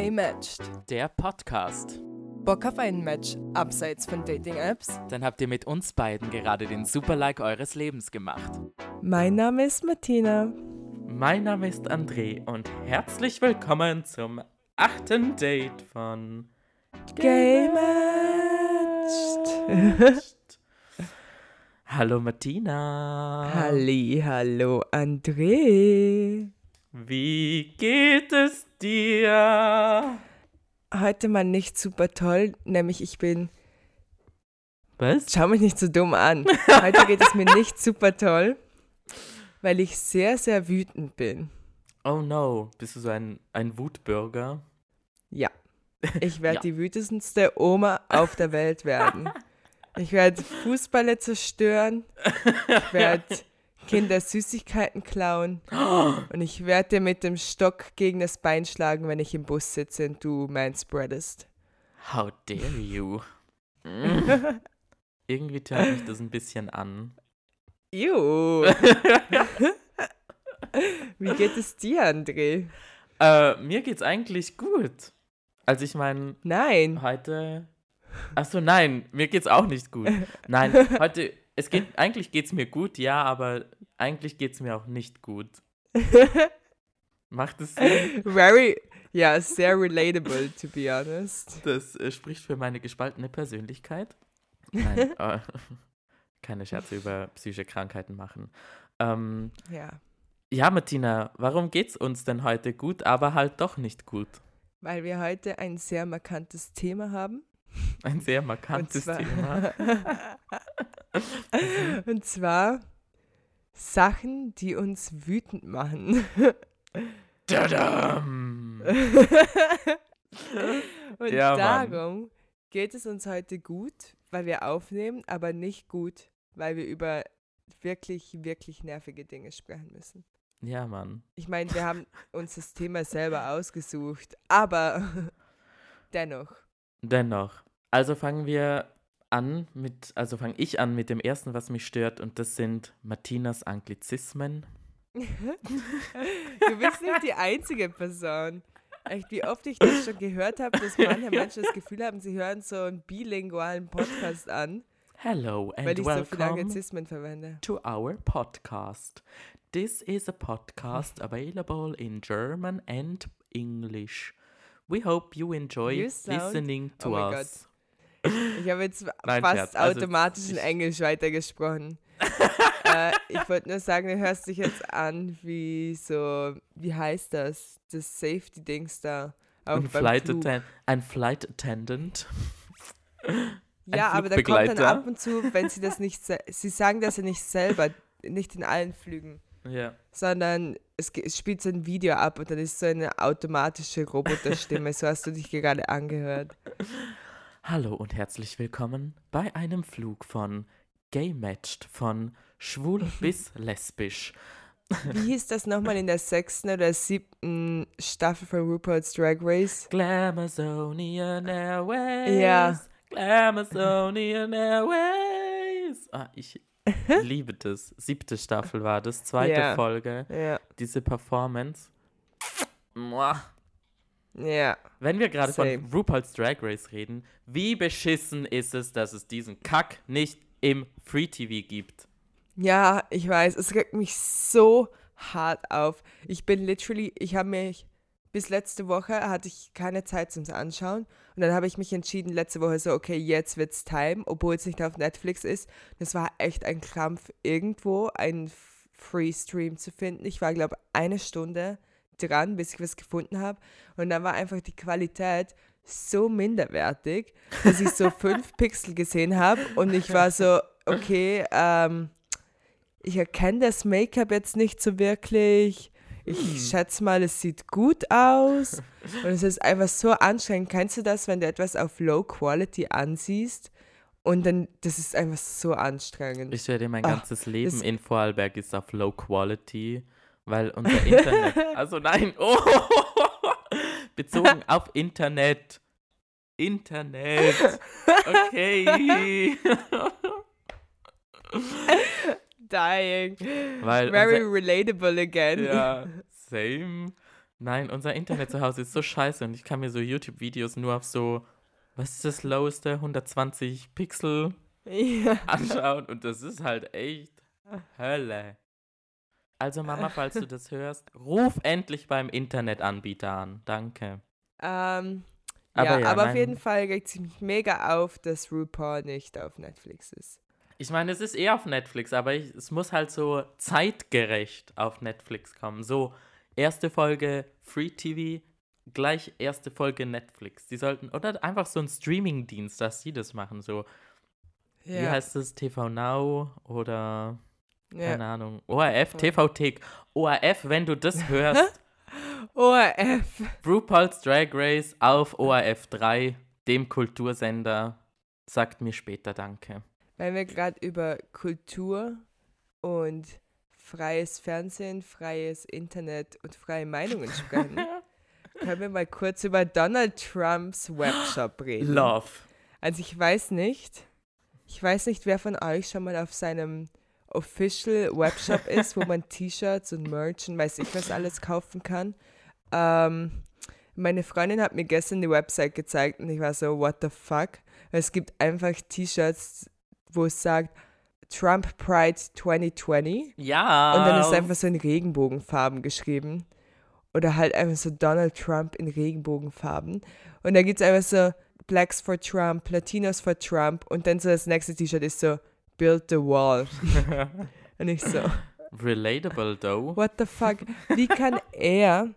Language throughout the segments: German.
Gay Matched. Der Podcast. Bock auf ein Match abseits von Dating-Apps? Dann habt ihr mit uns beiden gerade den Super-Like eures Lebens gemacht. Mein Name ist Martina. Mein Name ist André und herzlich willkommen zum achten Date von Gay Matched. Hallo Martina. Halli, hallo André. Wie geht es dir? Heute mal nicht super toll, nämlich ich bin. Was? Schau mich nicht so dumm an. Heute geht es mir nicht super toll, weil ich sehr, sehr wütend bin. Oh no, bist du so ein, ein Wutbürger? Ja. Ich werde Ja. die wütendste Oma auf der Welt werden. Ich werde Fußballe zerstören. Ich werde Kinder Süßigkeiten klauen. Und ich werde dir mit dem Stock gegen das Bein schlagen, wenn ich im Bus sitze und du manspreadest. How dare you? Mm. Irgendwie tönt mich das ein bisschen an. Ew. Wie geht es dir, André? Äh, mir geht's eigentlich gut. Also ich meine, Nein. Heute. Achso, nein, mir geht's auch nicht gut. Nein, heute. Es geht, eigentlich geht's mir gut, ja, aber eigentlich geht's mir auch nicht gut. Macht es Sinn? Very, ja, sehr relatable, to be honest. Das äh, spricht für meine gespaltene Persönlichkeit. Nein, äh, keine Scherze über psychische Krankheiten machen. Ähm, Ja, ja, Martina, warum geht's uns denn heute gut, aber halt doch nicht gut? weil wir heute ein sehr markantes Thema haben. Ein sehr markantes Thema. Und zwar Sachen, die uns wütend machen. Tadam! Und Ja, Mann. darum geht es uns heute gut, weil wir aufnehmen, aber nicht gut, weil wir über wirklich, wirklich nervige Dinge sprechen müssen. Ja, Mann. Ich meine, wir haben uns das Thema selber ausgesucht, aber dennoch. Dennoch. Also fangen wir an mit, also fange ich an mit dem ersten, was mich stört, und das sind Martinas Anglizismen. Du bist nicht die einzige Person. Echt, wie oft ich das schon gehört habe, dass manche Menschen das Gefühl haben, sie hören so einen bilingualen Podcast an, Hello and weil ich so viele welcome Anglizismen verwende. to our podcast. This is a podcast available in German and English. We hope you enjoy You sound- listening to Oh us. Ich habe jetzt Nein, fast Scherz. Also, automatisch in ich- Englisch weitergesprochen. äh, ich wollte nur sagen, du hörst dich jetzt an wie so, wie heißt das? Das Safety-Dings da. Ein Flight, ein Flight Attendant. Ja, aber da kommt dann ab und zu, wenn sie das nicht, sie sagen das ja nicht selber, nicht in allen Flügen, Ja. sondern es, es spielt so ein Video ab und dann ist so eine automatische Roboterstimme, so hast du dich gerade angehört. Hallo und herzlich willkommen bei einem Flug von Gay Matched von schwul bis lesbisch. Wie hieß das nochmal in der sechsten oder siebten Staffel von RuPaul's Drag Race? Glamazonian Airways. Ja. Glamazonian Airways. Ah, ich liebe das. Siebte Staffel war das, zweite Ja. Folge. Ja, Diese Performance. Muah. Ja. Wenn wir gerade von. RuPaul's Drag Race reden, wie beschissen ist es, dass es diesen Kack nicht im Free TV gibt? Ja, ich weiß, es regt mich so hart auf. Ich bin literally, ich habe mich, bis letzte Woche hatte ich keine Zeit zum Anschauen. Und dann habe ich mich entschieden, letzte Woche so, okay, jetzt wird's time, obwohl es nicht auf Netflix ist. Das war echt ein Krampf, irgendwo einen Free Stream zu finden. Ich war, glaube eine Stunde dran, bis ich was gefunden habe. Und dann war einfach die Qualität so minderwertig, dass ich so fünf Pixel gesehen habe. Und ich war so, okay, ähm, ich erkenne das Make-up jetzt nicht so wirklich. Ich schätze mal, es sieht gut aus. Und es ist einfach so anstrengend. Kennst du das, wenn du etwas auf Low Quality ansiehst? Und dann, das ist einfach so anstrengend. Ich werde mein Ah, ganzes Leben in Vorarlberg ist auf Low Quality, weil unser Internet. also nein, oh, bezogen auf Internet. Internet. Okay. Dying. Weil Very unser, relatable again. ja, same. Nein, unser Internet zu Hause ist so scheiße und ich kann mir so YouTube-Videos nur auf so, was ist das loweste, 120 Pixel Ja. anschauen und das ist halt echt Hölle. Also Mama, falls du das hörst, ruf endlich beim Internetanbieter an. Danke. Ähm, Aber ja, ja, aber auf jeden Fall regt sie mich mega auf, dass RuPaul nicht auf Netflix ist. Ich meine, es ist eh auf Netflix, aber ich, es muss halt so zeitgerecht auf Netflix kommen. So, erste Folge Free TV, gleich erste Folge Netflix. Die sollten, oder einfach so ein Streaming-Dienst, dass sie das machen. So, wie heißt das? TV Now oder ja. keine Ahnung. ORF, TV-Thek. ORF, wenn du das hörst, ORF. RuPaul's Drag Race auf ORF 3, dem Kultursender, sagt mir später Danke. Weil wir gerade über Kultur und freies Fernsehen, freies Internet und freie Meinungen sprechen, können wir mal kurz über Donald Trumps Webshop reden. Love. Also ich weiß nicht, ich weiß nicht, wer von euch schon mal auf seinem Official Webshop ist, wo man T-Shirts und Merch und weiß ich was alles kaufen kann. Ähm, meine Freundin hat mir gestern die Website gezeigt und ich war so, what the fuck? Es gibt einfach T-Shirts, wo es sagt Trump Pride 2020 Ja. und dann ist einfach so in Regenbogenfarben geschrieben. Oder halt einfach so Donald Trump in Regenbogenfarben. Und da gibt es einfach so Blacks for Trump, Latinos for Trump. Und dann so das nächste T-Shirt ist so Build the Wall. Und ich so, Relatable, though. what the fuck? Wie kann er,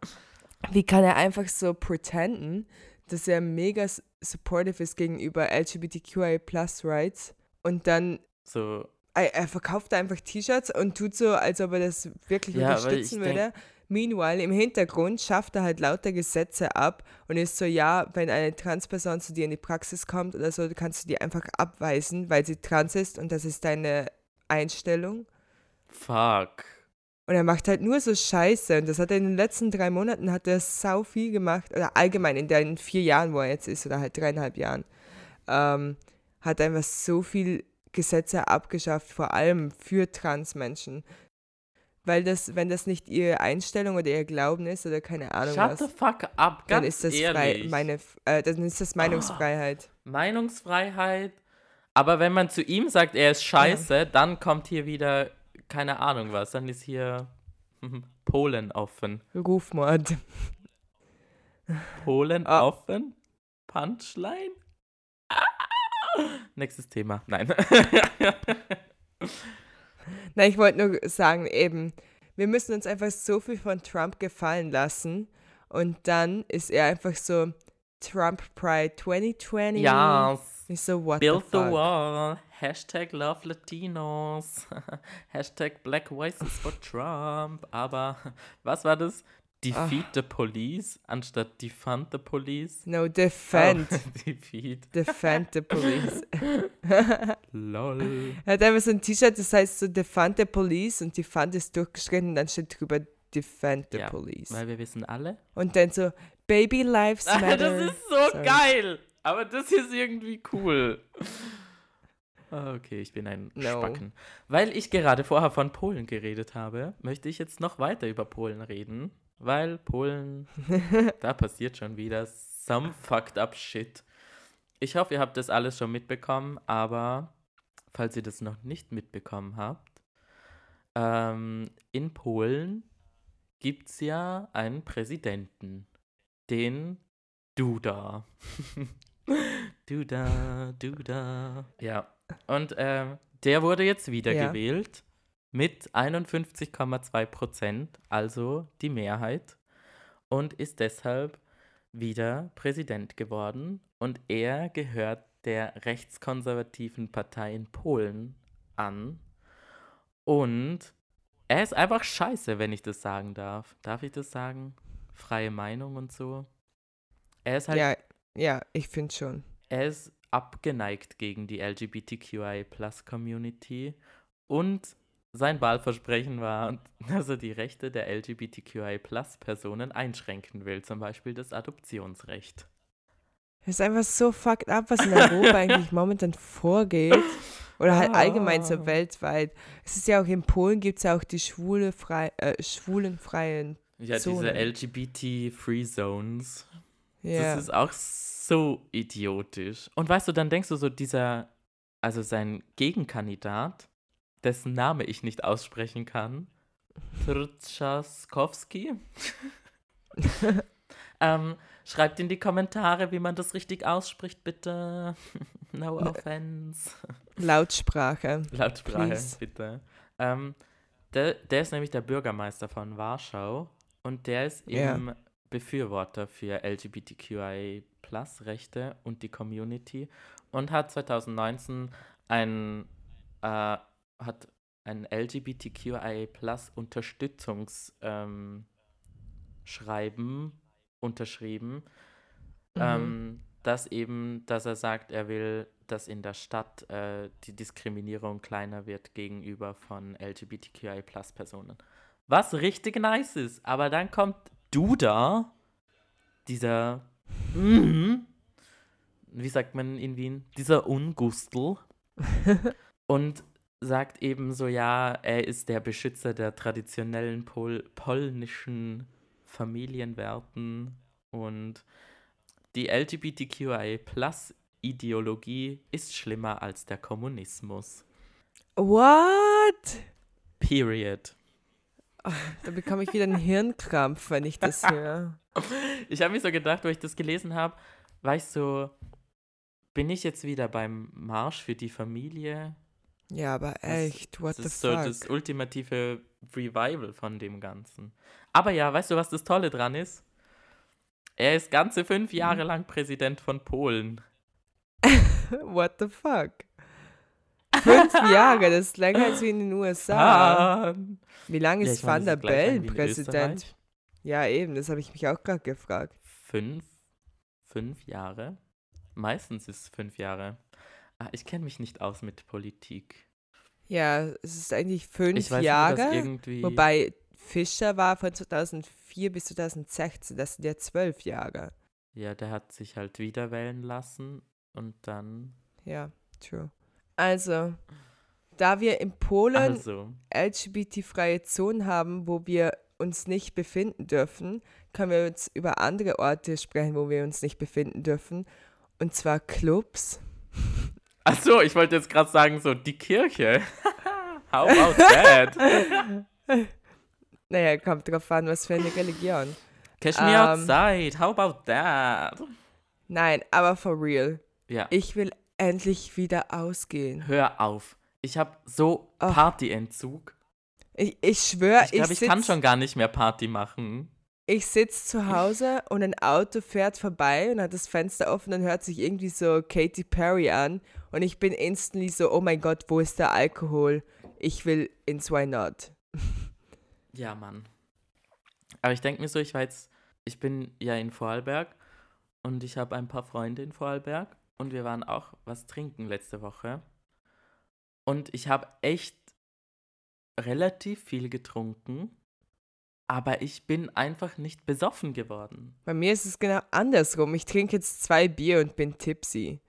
wie kann er einfach so pretenden, dass er mega supportive ist gegenüber LGBTQIA Plus Rights und dann So, er, er verkauft einfach T-Shirts und tut so, als ob er das wirklich Ja, unterstützen ich denk- würde. Meanwhile, im Hintergrund schafft er halt lauter Gesetze ab und ist so, ja, wenn eine Transperson zu dir in die Praxis kommt oder so, kannst du die einfach abweisen, weil sie trans ist und das ist deine Einstellung. fuck. Und er macht halt nur so Scheiße. Und das hat er in den letzten drei Monaten hat er sau viel gemacht. Oder allgemein in den vier Jahren, wo er jetzt ist, oder halt dreieinhalb Jahren, ähm, hat er einfach so viel Gesetze abgeschafft, vor allem für Transmenschen. Weil das, wenn das nicht ihre Einstellung oder ihr Glauben ist oder keine Ahnung Shut was, the fuck up, dann ganz ist das ehrlich. frei, meine, äh, dann ist das Meinungsfreiheit. Meinungsfreiheit. Aber wenn man zu ihm sagt, er ist scheiße, dann kommt hier wieder, keine Ahnung was, dann ist hier Polen offen. Rufmord. Polen Ah. offen? Punchline? Ah. Nächstes Thema. Nein. Nein, ich wollte nur sagen, eben, wir müssen uns einfach so viel von Trump gefallen lassen und dann ist er einfach so Trump Pride 2020. yes. Ich so, what Build the the wall. Hashtag Love Latinos. Hashtag Black Voices for Trump. Aber was war das? Defeat the Police anstatt Defund the Police? No, defend. Oh, defeat. Defend the police. Lol. er hat einfach so ein T-Shirt, das heißt so Defend the police und Defend ist durchgeschritten und dann steht drüber Defend the Ja, police. Weil wir wissen alle. Und dann so Baby Lives Matter. das ist so Sorry. geil. Aber das hier ist irgendwie cool. Okay, ich bin ein No. Spacken. Weil ich gerade vorher von Polen geredet habe, möchte ich jetzt noch weiter über Polen reden. Weil Polen, da passiert schon wieder some fucked up shit. Ich hoffe, ihr habt das alles schon mitbekommen, aber falls ihr das noch nicht mitbekommen habt, ähm, in Polen gibt es ja einen Präsidenten, den Duda. Duda, Duda. Ja, und ähm, der wurde jetzt wiedergewählt mit 51,2 Prozent, also die Mehrheit, und ist deshalb wieder Präsident geworden. Und er gehört der rechtskonservativen Partei in Polen an. Und er ist einfach scheiße, wenn ich das sagen darf. Darf ich das sagen? Freie Meinung und so. Er ist halt Ja, ja, ich finde schon. er ist abgeneigt gegen die LGBTQI-Plus-Community und sein Wahlversprechen war, dass er die Rechte der LGBTQI-Plus-Personen einschränken will, zum Beispiel das Adoptionsrecht. Es ist einfach so fucked up, was in Europa eigentlich momentan vorgeht. Oder halt allgemein so Ah. weltweit. Es ist ja auch in Polen gibt es ja auch die schwule frei, äh, schwulenfreien Ja, diese Zonen. LGBT-Free Zones. Ja. Das ist auch so idiotisch. Und weißt du, dann denkst du so, dieser, also sein Gegenkandidat, dessen Name ich nicht aussprechen kann, Trzaskowski, ähm, schreibt in die Kommentare, wie man das richtig ausspricht, bitte. no offense. Lautsprache. Lautsprache, Please. bitte. Ähm, der, der ist nämlich der Bürgermeister von Warschau und der ist eben Befürworter für LGBTQI-Plus-Rechte und die Community und hat 2019 ein, äh, hat ein LGBTQI-Plus-Unterstützungsschreiben ähm, unterschrieben, Mhm. ähm, dass eben, dass er sagt, er will, dass in der Stadt äh, die Diskriminierung kleiner wird gegenüber von LGBTQI-Plus-Personen. Was richtig nice ist, aber dann kommt Duda, dieser, mhm, wie sagt man in Wien, dieser Ungustel und sagt eben so, ja, er ist der Beschützer der traditionellen Pol polnischen Familienwerten und die LGBTQI-Plus-Ideologie ist schlimmer als der Kommunismus. What? Period. Da bekomme ich wieder einen Hirnkrampf, wenn ich das höre. Ich habe mir so gedacht, wo ich das gelesen habe, war ich so, bin ich jetzt wieder beim Marsch für die Familie? Ja, aber echt, what Das the ist so fuck? das ultimative Revival von dem Ganzen. Aber ja, weißt du, was das Tolle dran ist? Er ist ganze fünf Mhm. Jahre lang Präsident von Polen. What the fuck? Fünf Jahre, das ist länger als wie in den USA. Ah. Wie lange Ja, ist meine, Van das der Bellen Präsident? Ja, eben, das habe ich mich auch gerade gefragt. Fünf? Fünf Jahre? Meistens ist es fünf Jahre. Ah, ich kenne mich nicht aus mit Politik. Ja, es ist eigentlich fünf ich weiß Jahre. dass irgendwie... Wobei Fischer war von 2004 bis 2016, das sind ja zwölf Jahre. Ja, der hat sich halt wieder wählen lassen und dann... Ja, true. Also, da wir in Polen Also, LGBT-freie Zonen haben, wo wir uns nicht befinden dürfen, können wir uns über andere Orte sprechen, wo wir uns nicht befinden dürfen. Und zwar Clubs. Ach so, ich wollte jetzt gerade sagen, so, die Kirche. How about that? Naja, kommt drauf an, was für eine Religion. Catch me Ähm. outside. How about that? Nein, aber for real. Ja, Ich will endlich wieder ausgehen. hör auf. Ich habe so Ach. Partyentzug. Ich, ich schwöre, Ich ich, glaube, ich, kann sitz- schon gar nicht mehr Party machen. ich sitze zu Hause und ein Auto fährt vorbei und hat das Fenster offen und hört sich irgendwie so Katy Perry an. Und ich bin instantly so, oh mein Gott, wo ist der Alkohol? Ich will ins Why Not. Ja, Mann. Aber ich denke mir so, ich war jetzt, ich bin ja in Vorarlberg und ich habe ein paar Freunde in Vorarlberg und wir waren auch was trinken letzte Woche. Und ich habe echt relativ viel getrunken, aber ich bin einfach nicht besoffen geworden. Bei mir ist es genau andersrum. Ich trinke jetzt zwei Bier und bin tipsy.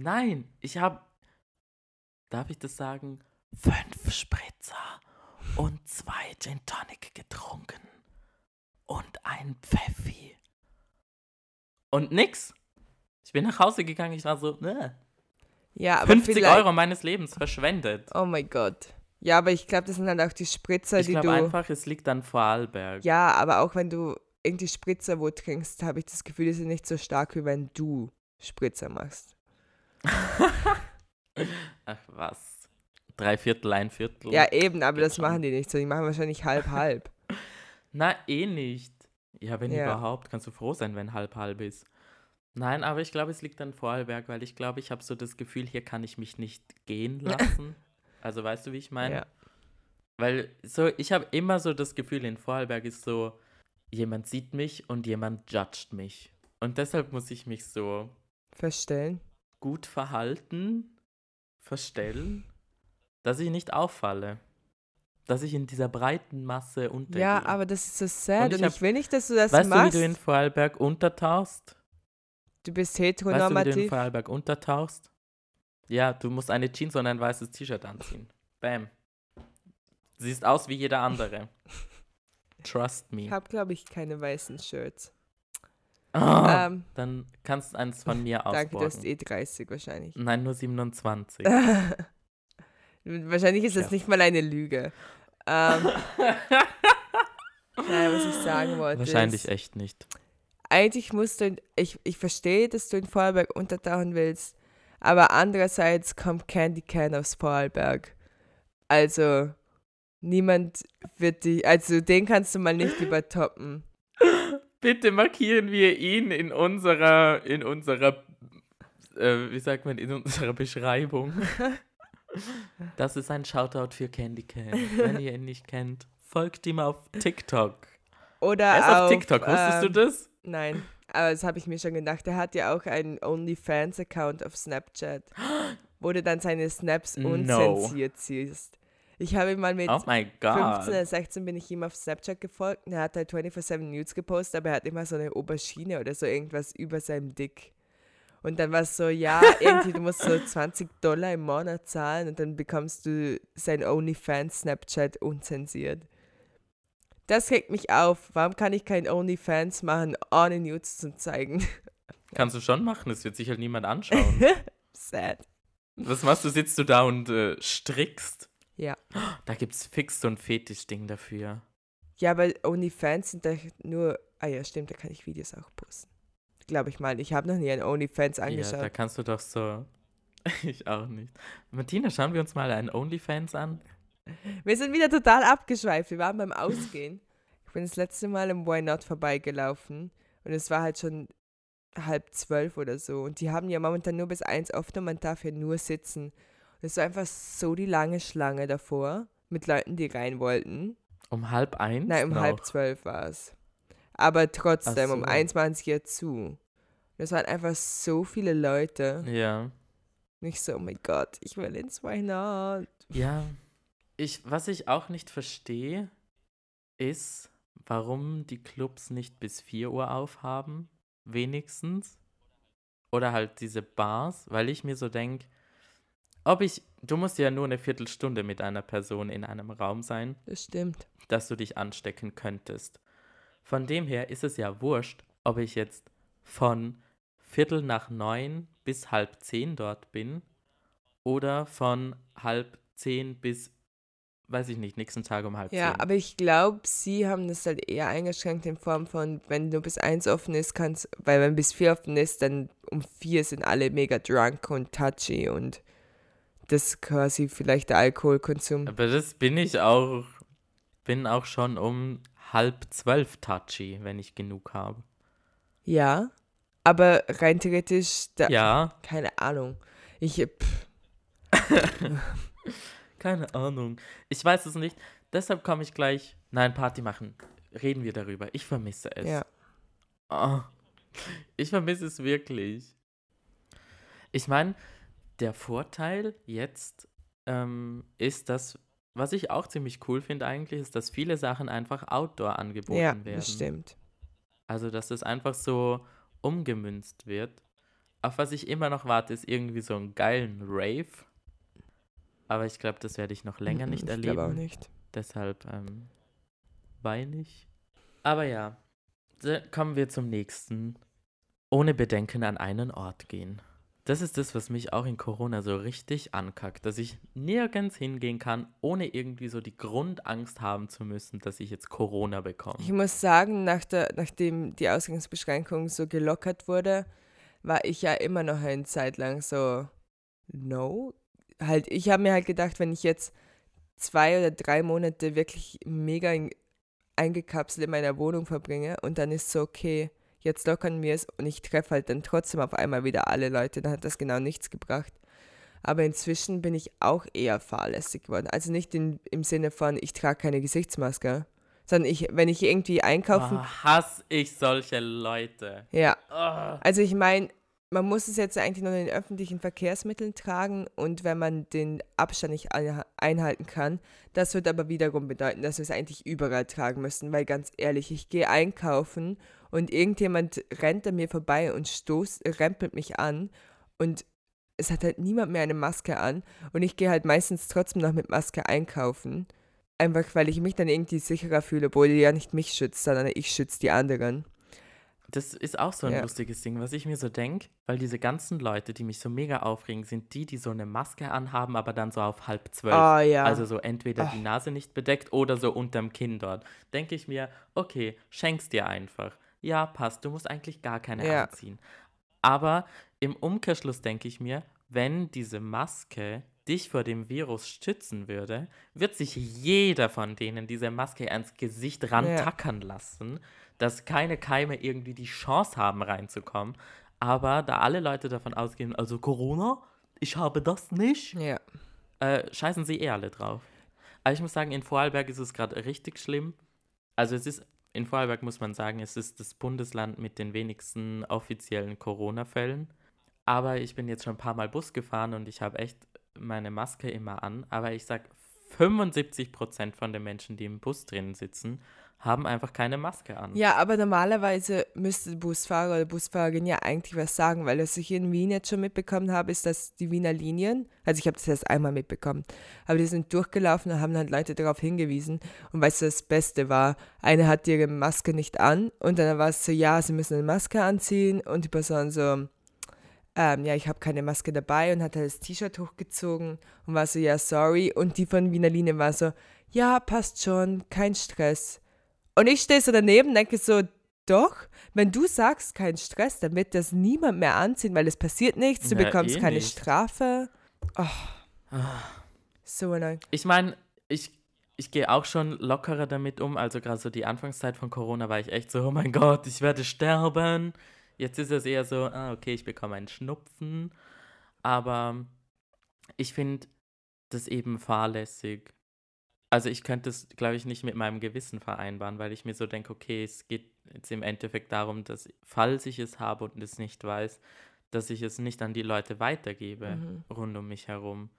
Nein, ich habe, darf ich das sagen, fünf Spritzer und zwei Gin Tonic getrunken und ein Pfeffi. Und nix. Ich bin nach Hause gegangen, ich war so, ne, Ja, aber 50 vielleicht, Euro meines Lebens verschwendet. Oh mein Gott. Ja, aber ich glaube, das sind halt auch die Spritzer, Ich die glaube du. einfach, es liegt an Vorarlberg. Ja, aber auch wenn du irgendwie Spritzer wo trinkst, habe ich das Gefühl, die sind nicht so stark, wie wenn du Spritzer machst. Ach was. Drei Viertel, ein Viertel. Ja, eben, aber das machen die nicht so. Die machen wahrscheinlich halb-halb. Na, eh nicht. Ja, wenn Ja. überhaupt, kannst du froh sein, wenn halb-halb ist. Nein, aber ich glaube, es liegt an Vorarlberg, weil ich glaube, ich habe so das Gefühl, hier kann ich mich nicht gehen lassen. also weißt du, wie ich meine? ja. Weil so, ich habe immer so das Gefühl, in Vorarlberg ist so, jemand sieht mich und jemand judgt mich. Und deshalb muss ich mich so Verstellen. Gut verhalten, verstellen, dass ich nicht auffalle. Dass ich in dieser breiten Masse untergehe. Ja, aber das ist so sad Und und ich ich, hab- will nicht, dass du das Weißt du, wie machst. du in Vorarlberg untertauchst? du bist Weißt du, wie du in heteronormativ. Vorarlberg untertauchst? Ja, du musst eine Jeans und ein weißes T-Shirt anziehen. Bam. Siehst aus wie jeder andere. trust Ich me. habe, glaube ich, keine weißen Shirts. Ah, Ähm, dann kannst du eins von mir danke, du hast ausborgen. eh 30 wahrscheinlich. Nein, nur 27. wahrscheinlich ist das Tja. nicht mal eine Lüge. Ähm, naja, was ich sagen wollte. Wahrscheinlich ist, echt nicht. eigentlich musst du, ich, ich verstehe, dass du in Vorarlberg untertauchen willst, aber andererseits kommt Candy Can aus Vorarlberg. Also, niemand wird dich, also den kannst du mal nicht übertoppen. Bitte markieren wir ihn in unserer, in unserer, äh, wie sagt man, in unserer Beschreibung. Das ist ein Shoutout für Candy Can. Wenn ihr ihn nicht kennt, folgt ihm auf TikTok. Oder Er ist auf, auf TikTok, wusstest du ähm, das? Nein, aber das habe ich mir schon gedacht. Er hat ja auch einen OnlyFans-Account auf Snapchat, wo du dann seine Snaps No. unzensiert siehst. Ich habe ihn mal mit Oh mein 15 Gott. oder 16 bin ich ihm auf Snapchat gefolgt und er hat halt 24-7 News gepostet, aber er hat immer so eine Aubergine oder so irgendwas über seinem Dick. Und dann war es so, ja, irgendwie, du musst so 20 Dollar im Monat zahlen und dann bekommst du sein OnlyFans Snapchat unzensiert. Das regt mich auf. Warum kann ich kein OnlyFans machen, ohne News zu zeigen? Kannst du schon machen, es wird sich halt niemand anschauen. Sad. Was machst du? Sitzt du da und äh, strickst? Ja. Da gibt's fix so ein Fetischding dafür. Ja, aber OnlyFans sind da nur. Ah ja, stimmt, da kann ich Videos auch posten. Glaube ich mal. Ich habe noch nie ein OnlyFans Ja, da angeschaut. kannst du doch so. ich auch nicht. Martina, schauen wir uns mal einen OnlyFans an. Wir sind wieder total abgeschweift. Wir waren beim Ausgehen. Ich bin das letzte Mal im Why Not vorbeigelaufen und es war halt schon halb zwölf oder so. Und die haben ja momentan nur bis eins offen und man darf ja nur sitzen. Es war einfach so die lange Schlange davor mit Leuten, die rein wollten. Um halb eins? Nein, um noch? halb zwölf war es. Aber trotzdem, um so. eins machen sie ja zu. Es waren einfach so viele Leute. Ja. Nicht so, oh mein Gott, ich will ins Not. Ja. Ich, was ich auch nicht verstehe, ist, warum die Clubs nicht bis 4 Uhr aufhaben, wenigstens. Oder halt diese Bars, weil ich mir so denke, ob ich, du musst ja nur eine Viertelstunde mit einer Person in einem Raum sein, Das stimmt. dass du dich anstecken könntest. Von dem her ist es ja wurscht, ob ich jetzt von Viertel nach neun bis halb zehn dort bin oder von halb zehn bis, weiß ich nicht, nächsten Tag um halb Ja, zehn. aber ich glaube, sie haben das halt eher eingeschränkt in Form von, wenn du bis eins offen ist, kannst, weil wenn bis vier offen ist, dann um vier sind alle mega drunk und touchy und das quasi vielleicht der Alkoholkonsum. Aber das bin ich auch, bin auch schon um halb zwölf touchy, wenn ich genug habe. Ja, aber rein theoretisch, da, Ja, keine Ahnung. Ich, keine Ahnung. Ich weiß es nicht. Deshalb komme ich gleich. Nein, Party machen. Reden wir darüber. Ich vermisse es. ja. Ah, ich vermisse es wirklich. Ich meine, der Vorteil jetzt ähm, ist, dass, was ich auch ziemlich cool finde eigentlich, ist, dass viele Sachen einfach outdoor angeboten Ja, werden. das stimmt. Also, dass es einfach so umgemünzt wird. Auf was ich immer noch warte, ist irgendwie so einen geilen Rave. Aber ich glaube, das werde ich noch länger Mhm, nicht ich erleben. glaube auch nicht. Deshalb ähm, weine ich. Aber ja, kommen wir zum nächsten. Ohne Bedenken an einen Ort gehen. Das ist das, was mich auch in Corona so richtig ankackt, dass ich nirgends hingehen kann, ohne irgendwie so die Grundangst haben zu müssen, dass ich jetzt Corona bekomme. Ich muss sagen, nach der, nachdem die Ausgangsbeschränkung so gelockert wurde, war ich ja immer noch eine Zeit lang so, no. Halt, ich habe mir halt gedacht, wenn ich jetzt zwei oder drei Monate wirklich mega in, eingekapselt in meiner Wohnung verbringe und dann ist so, okay, jetzt lockern wir es und ich treffe halt dann trotzdem auf einmal wieder alle Leute, dann hat das genau nichts gebracht. Aber inzwischen bin ich auch eher fahrlässig geworden. Also nicht in, im Sinne von, ich trage keine Gesichtsmaske, sondern ich, wenn ich irgendwie einkaufen. Oh, hasse ich solche Leute. Ja, Oh. also ich meine, man muss es jetzt eigentlich nur in den öffentlichen Verkehrsmitteln tragen und wenn man den Abstand nicht einha- einhalten kann, das wird aber wiederum bedeuten, dass wir es eigentlich überall tragen müssen, weil ganz ehrlich, ich gehe einkaufen und irgendjemand rennt an mir vorbei und stoßt, rempelt mich an und es hat halt niemand mehr eine Maske an und ich gehe halt meistens trotzdem noch mit Maske einkaufen. Einfach weil ich mich dann irgendwie sicherer fühle, obwohl die ja nicht mich schützt, sondern ich schütze die anderen. Das ist auch so ein Ja. lustiges Ding, was ich mir so denke, weil diese ganzen Leute, die mich so mega aufregen, sind die, die so eine Maske anhaben, aber dann so auf halb zwölf. Ah ja. Also so entweder Ach. die Nase nicht bedeckt oder so unterm Kinn dort. Denke ich mir, okay, schenk's dir einfach. Ja, passt, du musst eigentlich gar keine Ja. anziehen. Aber im Umkehrschluss denke ich mir, wenn diese Maske dich vor dem Virus schützen würde, wird sich jeder von denen diese Maske ans Gesicht rantackern lassen, dass keine Keime irgendwie die Chance haben reinzukommen. Aber da alle Leute davon ausgehen, also Corona, ich habe das nicht, ja. äh, scheißen sie eh alle drauf. Aber ich muss sagen, in Vorarlberg ist es gerade richtig schlimm. Also es ist, in Vorarlberg muss man sagen, es ist das Bundesland mit den wenigsten offiziellen Corona-Fällen. Aber ich bin jetzt schon ein paar Mal Bus gefahren und ich habe echt meine Maske immer an. Aber ich sag, 75% von den Menschen, die im Bus drinnen sitzen, haben einfach keine Maske an. Ja, aber normalerweise müsste der Busfahrer oder Busfahrerin ja eigentlich was sagen, weil was ich in Wien jetzt schon mitbekommen habe, ist, dass die Wiener Linien, also ich habe das erst einmal mitbekommen, aber die sind durchgelaufen und haben halt Leute darauf hingewiesen. Und weißt du, das Beste war, eine hat ihre Maske nicht an und dann war es so, ja, sie müssen eine Maske anziehen und die Person so, ähm, ja, ich habe keine Maske dabei und hat halt das T-Shirt hochgezogen und war so, ja, sorry. Und die von Wiener Linien war so, ja, passt schon, kein Stress. Und ich stehe so daneben, denke so, doch, wenn du sagst, kein Stress, dann wird das niemand mehr anziehen, weil es passiert nichts, du Na, bekommst eh keine nicht. Strafe. Oh, so annoying. Ich meine, ich, ich gehe auch schon lockerer damit um. Also gerade so die Anfangszeit von Corona war ich echt so, oh mein Gott, ich werde sterben. Jetzt ist es eher so, ah, okay, ich bekomme einen Schnupfen. Aber ich finde das eben fahrlässig. Also ich könnte es, glaube ich, nicht mit meinem Gewissen vereinbaren, weil ich mir so denke, okay, es geht jetzt im Endeffekt darum, dass falls ich es habe und es nicht weiß, dass ich es nicht an die Leute weitergebe Mhm. rund um mich herum.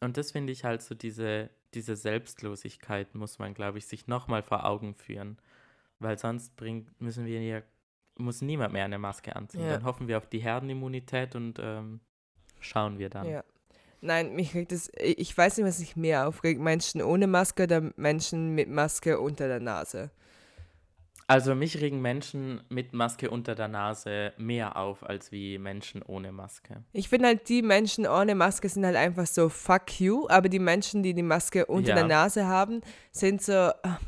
Und das finde ich halt so, diese, diese Selbstlosigkeit muss man, glaube ich, sich nochmal vor Augen führen. Weil sonst bringt, müssen wir ja, muss niemand mehr eine Maske anziehen. Ja. Dann hoffen wir auf die Herdenimmunität und ähm, schauen wir dann. Ja. Nein, mich regt es, ich weiß nicht, was mich mehr aufregt, Menschen ohne Maske oder Menschen mit Maske unter der Nase. Also mich regen Menschen mit Maske unter der Nase mehr auf, als wie Menschen ohne Maske. Ich finde halt, die Menschen ohne Maske sind halt einfach so fuck you, aber die Menschen, die die Maske unter Ja. der Nase haben, sind so, ah,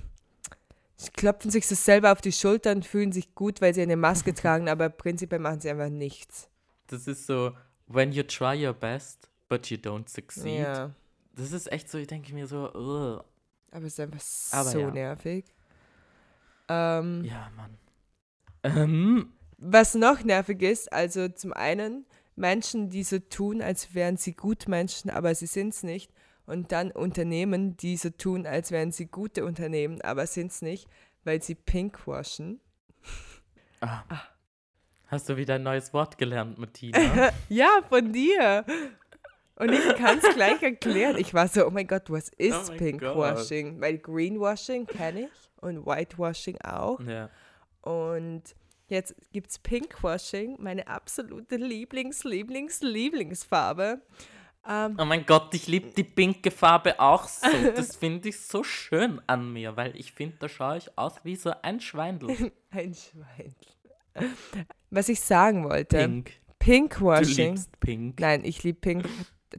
sie klopfen sich so selber auf die Schulter und fühlen sich gut, weil sie eine Maske tragen, aber prinzipiell machen sie einfach nichts. Das ist so, when you try your best, but you don't succeed. Ja, Das ist echt so, ich denke mir so, ugh. aber es ist einfach Aber so ja. nervig. Ähm, ja, Mann. Ähm, Was noch nervig ist, also zum einen Menschen, die so tun, als wären sie Gutmenschen, aber sie sind es nicht. Und dann Unternehmen, die so tun, als wären sie gute Unternehmen, aber sind es nicht, weil sie pinkwashen. ah. Hast du wieder ein neues Wort gelernt, Martina? ja, von dir. Und ich kann es gleich erklären. Ich war so, oh mein Gott, was ist Oh Pinkwashing? Weil Greenwashing kenne ich und Whitewashing auch. ja. Und jetzt gibt es Pinkwashing, meine absolute Lieblings-, Lieblings-, Lieblingsfarbe. Ähm, Oh mein Gott, ich liebe die pinke Farbe auch so. Das finde ich so schön an mir, weil ich finde, da schaue ich aus wie so ein Schweindel. ein Schwein. Was ich sagen wollte, Pink. Du Pinkwashing. liebst pink. Nein, ich liebe Pink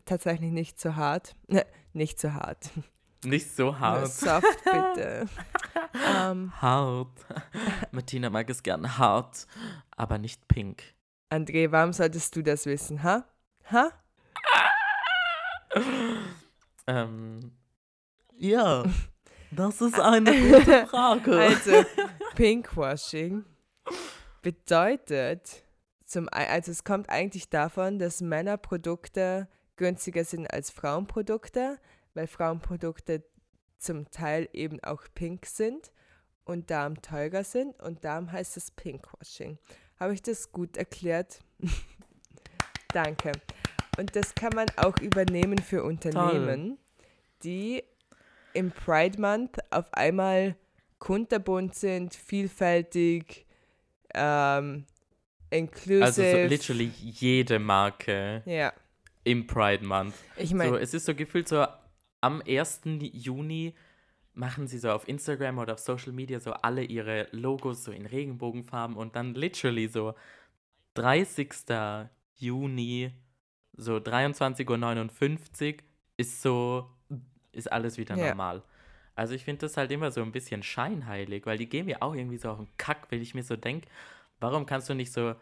tatsächlich nicht so hart. Ne, nicht so hart. Nicht so hart. soft, bitte. ähm, Hart. Martina mag es gern hart, aber nicht pink. André, warum solltest du das wissen, ha? Ha? Ähm, ja, das ist eine gute Frage. Also, Pinkwashing bedeutet, zum, also es kommt eigentlich davon, dass Männerprodukte günstiger sind als Frauenprodukte, weil Frauenprodukte zum Teil eben auch pink sind und darum teurer sind und darum heißt es Pinkwashing. Habe ich das gut erklärt? Danke. Und das kann man auch übernehmen für Unternehmen, die im Pride Month auf einmal kunterbunt sind, vielfältig, ähm, inclusive. also so literally jede Marke Ja, im Pride Month. ich So, meine, es ist so gefühlt so am 1. Juni machen sie so auf Instagram oder auf Social Media so alle ihre Logos so in Regenbogenfarben und dann literally so 30. Juni, so 23.59 Uhr ist so, ist alles wieder Ja. normal. Also ich finde das halt immer so ein bisschen scheinheilig, weil die gehen mir auch irgendwie so auf den Kack, wenn ich mir so denke, warum kannst du nicht so,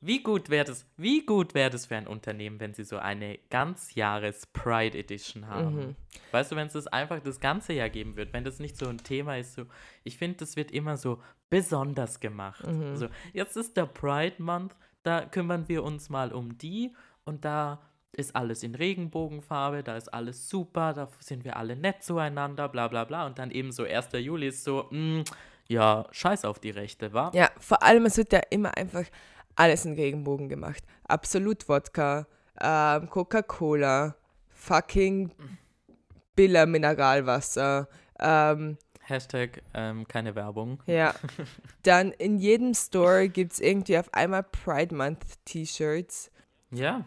wie gut wäre das, wie gut wäre das für ein Unternehmen, wenn sie so eine ganzjahres Pride Edition haben? Mhm. Weißt du, wenn es das einfach das ganze Jahr geben wird, wenn das nicht so ein Thema ist, so, ich finde, das wird immer so besonders gemacht. Mhm. So, jetzt ist der Pride Month, da kümmern wir uns mal um die und da ist alles in Regenbogenfarbe, da ist alles super, da sind wir alle nett zueinander, bla bla bla. Und dann eben so 1. Juli ist so, mm, ja, scheiß auf die Rechte, wa? Ja, vor allem, es wird ja immer einfach alles in Regenbogen gemacht. Absolut Wodka, ähm, Coca-Cola, fucking Billa Mineralwasser. Ähm, Hashtag ähm, keine Werbung. ja. Dann in jedem Store gibt es irgendwie auf einmal Pride Month T-Shirts. Ja,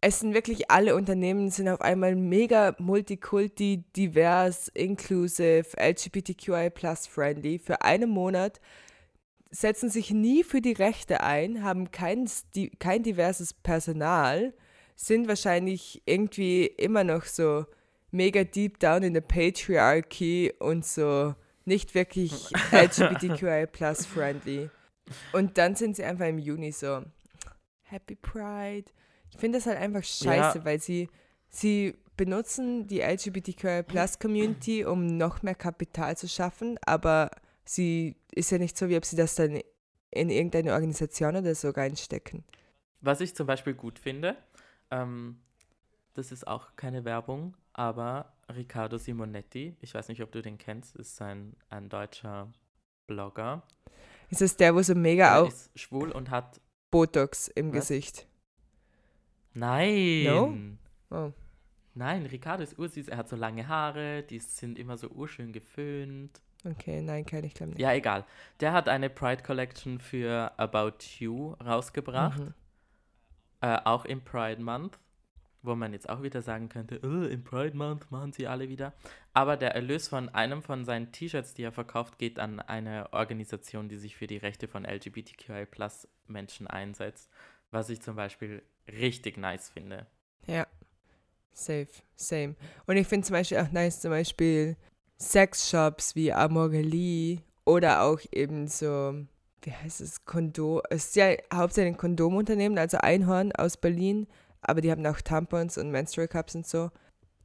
Es sind wirklich alle Unternehmen sind auf einmal mega multikulti, divers, inclusive, LGBTQI plus friendly. Für einen Monat setzen sich nie für die Rechte ein, haben kein, kein diverses Personal, sind wahrscheinlich irgendwie immer noch so mega deep down in der Patriarchy und so nicht wirklich LGBTQI plus friendly. Und dann sind sie einfach im Juni so Happy Pride. Ich finde das halt einfach scheiße, Ja. weil sie, sie benutzen die LGBTQI plus Community, um noch mehr Kapital zu schaffen, aber sie ist ja nicht so, wie ob sie das dann in irgendeine Organisation oder so reinstecken. Was ich zum Beispiel gut finde, ähm, das ist auch keine Werbung, aber Riccardo Simonetti, ich weiß nicht, ob du den kennst, ist ein, ein deutscher Blogger. Ist das der, wo so mega Er auch ist schwul und hat. Botox im Was? Gesicht? Nein! Oh. Nein, Riccardo ist ursüß, er hat so lange Haare, die sind immer so urschön geföhnt. Okay, nein, kann ich glaube nicht. Ja, egal. Der hat eine Pride Collection für About You rausgebracht. Mhm. Äh, auch im Pride Month, wo man jetzt auch wieder sagen könnte, "Oh, im Pride Month machen sie alle wieder. Aber der Erlös von einem von seinen T-Shirts, die er verkauft, geht an eine Organisation, die sich für die Rechte von LGBTQI Menschen einsetzt. Was ich zum Beispiel richtig nice finde. Ja, safe, same. Und ich finde zum Beispiel auch nice, zum Beispiel Sexshops wie Amorelie oder auch eben so, wie heißt es, Kondom, es ist ja hauptsächlich ein Kondomunternehmen, also Einhorn aus Berlin, aber die haben auch Tampons und Menstrual Cups und so.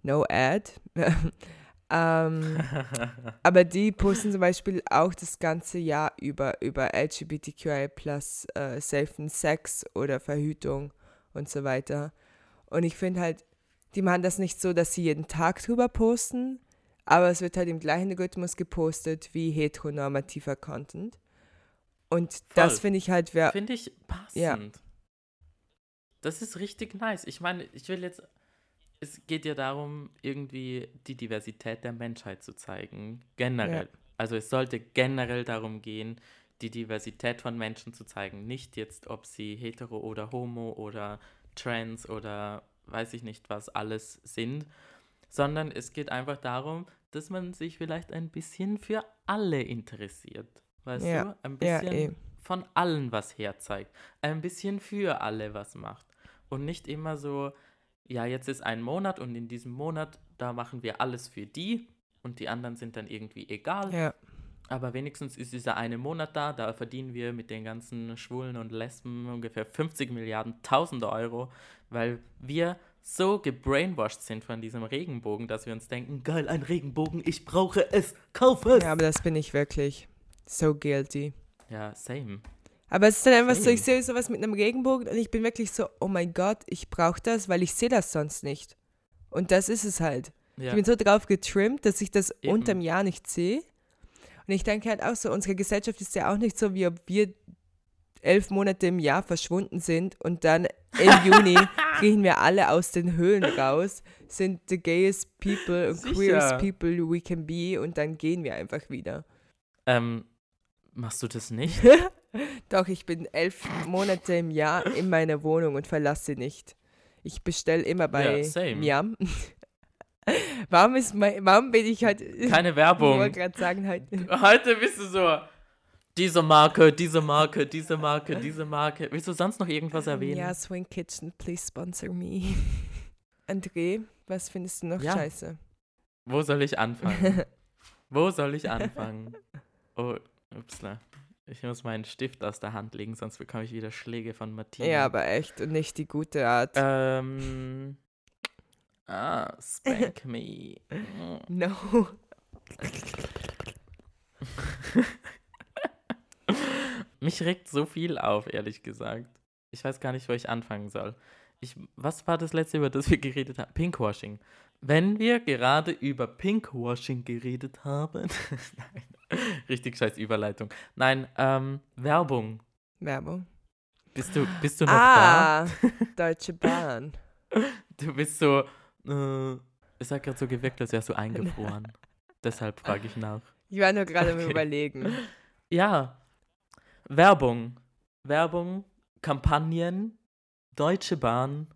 No ad. ähm, aber die posten zum Beispiel auch das ganze Jahr über, über LGBTQI plus äh, safen Sex oder Verhütung und so weiter. Und ich finde halt, die machen das nicht so, dass sie jeden Tag drüber posten, aber es wird halt im gleichen Rhythmus gepostet wie heteronormativer Content. Und das Voll. finde ich halt, wer. Finde ich passend. Ja. Das ist richtig nice. Ich meine, ich will jetzt. Es geht ja darum, irgendwie die Diversität der Menschheit zu zeigen. Generell. Also es sollte generell darum gehen, die Diversität von Menschen zu zeigen. Nicht jetzt, ob sie hetero oder homo oder trans oder weiß ich nicht, was alles sind, sondern es geht einfach darum, dass man sich vielleicht ein bisschen für alle interessiert. Weißt Ja, du? Ein ja, bisschen eh. von allen was herzeigt. Ein bisschen für alle was macht. Und nicht immer so, ja, jetzt ist ein Monat und in diesem Monat, da machen wir alles für die und die anderen sind dann irgendwie egal. Ja, Aber wenigstens ist dieser eine Monat da, da verdienen wir mit den ganzen Schwulen und Lesben ungefähr 50 Milliarden Tausende Euro, weil wir so gebrainwashed sind von diesem Regenbogen, dass wir uns denken, geil, ein Regenbogen, ich brauche es, kauf es. ja, aber das bin ich wirklich. So guilty. Ja, same. Aber es ist dann einfach so, Same. ich sehe sowas mit einem Regenbogen und ich bin wirklich so, oh mein Gott, ich brauche das, weil ich sehe das sonst nicht. Und das ist es halt. Ja. Ich bin so drauf getrimmt, dass ich das Eben. unterm Jahr nicht sehe. Und ich denke halt auch so, unsere Gesellschaft ist ja auch nicht so, wie ob wir elf Monate im Jahr verschwunden sind und dann im Juni kriechen wir alle aus den Höhlen raus, sind the gayest people und Sicher. queerest people we can be und dann gehen wir einfach wieder. Ähm, machst du das nicht? Doch, ich bin elf Monate im Jahr in meiner Wohnung und verlasse sie nicht. Ich bestelle immer bei Ja. Miam. warum, ist mein, warum bin ich heute. Keine Ich Werbung. wollte gerade sagen, heute. Heute bist du so. Diese Marke, diese Marke, diese Marke, diese Marke. Willst du sonst noch irgendwas erwähnen? Ja, Swing Kitchen, please sponsor me. André, was findest du noch Ja. scheiße? Wo soll ich anfangen? Wo soll ich anfangen? Oh, upsla. Ich muss meinen Stift aus der Hand legen, sonst bekomme ich wieder Schläge von Martina. Ja, aber echt und nicht die gute Art. Ähm. Ah, spank me. No. Mich regt so viel auf, ehrlich gesagt. Ich weiß gar nicht, wo ich anfangen soll. Ich, was war das letzte, über das wir geredet haben? Pinkwashing. Wenn wir gerade über Pinkwashing geredet haben. Nein, richtig scheiß Überleitung. Nein, ähm, Werbung. Werbung. Bist du, bist du noch da? Ah, Deutsche Bahn. Du bist so. Äh, es hat gerade so gewirkt, als wärst du eingefroren. Deshalb frage ich nach. Ich war nur gerade Okay. Überlegen. Ja. Werbung. Werbung, Kampagnen, Deutsche Bahn.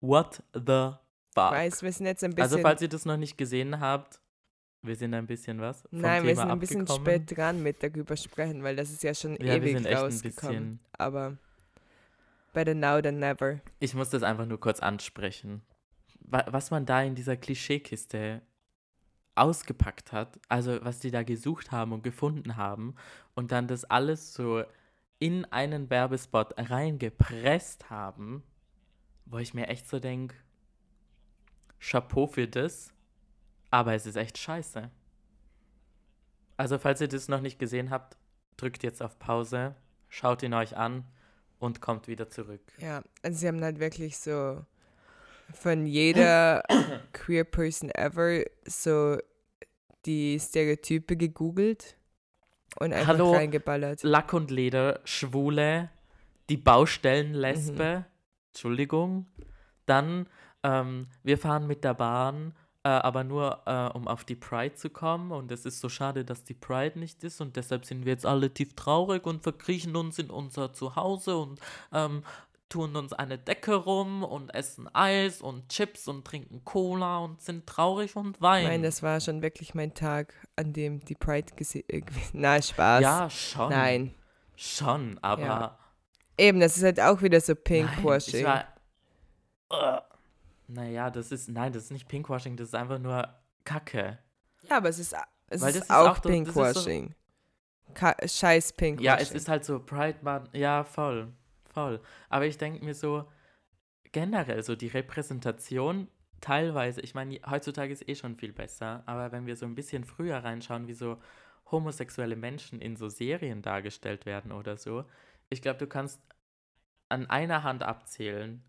What the fuck? Weiß, wir sind jetzt ein bisschen. also, falls ihr das noch nicht gesehen habt, wir sind ein bisschen was. Vom Nein, Thema wir sind ein bisschen abgekommen. spät dran mit darüber sprechen, weil das ist ja schon Ja, wir ewig sind echt ein rausgekommen. bisschen. Aber better now than never. Ich muss das einfach nur kurz ansprechen. Wa- Was man da in dieser Klischeekiste ausgepackt hat, also was die da gesucht haben und gefunden haben und dann das alles so in einen Werbespot reingepresst haben, wo ich mir echt so denke, Chapeau für das, aber es ist echt scheiße. Also falls ihr das noch nicht gesehen habt, drückt jetzt auf Pause, schaut ihn euch an und kommt wieder zurück. Ja, also sie haben halt wirklich so von jeder queer person ever so die Stereotype gegoogelt und einfach Hallo, reingeballert. Lack und Leder, Schwule, die Baustellenlesbe, Entschuldigung. Dann, ähm, wir fahren mit der Bahn, äh, aber nur, äh, um auf die Pride zu kommen. Und es ist so schade, dass die Pride nicht ist. Und deshalb sind wir jetzt alle tief traurig und verkriechen uns in unser Zuhause und ähm, tun uns eine Decke rum und essen Eis und Chips und trinken Cola und sind traurig und weinen. Nein, das war schon wirklich mein Tag, an dem die Pride gesehen. Äh, na, Spaß. ja, schon. Nein. Schon, aber. Ja. Eben, das ist halt auch wieder so Nein, Pinkwashing. ich war, Ugh. naja, das ist, nein, das ist nicht Pinkwashing, das ist einfach nur Kacke. Ja, aber es ist, es Weil das ist ist auch auch so- so- Pinkwashing. Ka Scheiß Pinkwashing. Ja, es ist halt so Pride Month, ja, voll, voll. Aber ich denke mir so, generell so die Repräsentation teilweise, ich meine, heutzutage ist eh schon viel besser, aber wenn wir so ein bisschen früher reinschauen, wie so homosexuelle Menschen in so Serien dargestellt werden oder so, ich glaube, du kannst an einer Hand abzählen,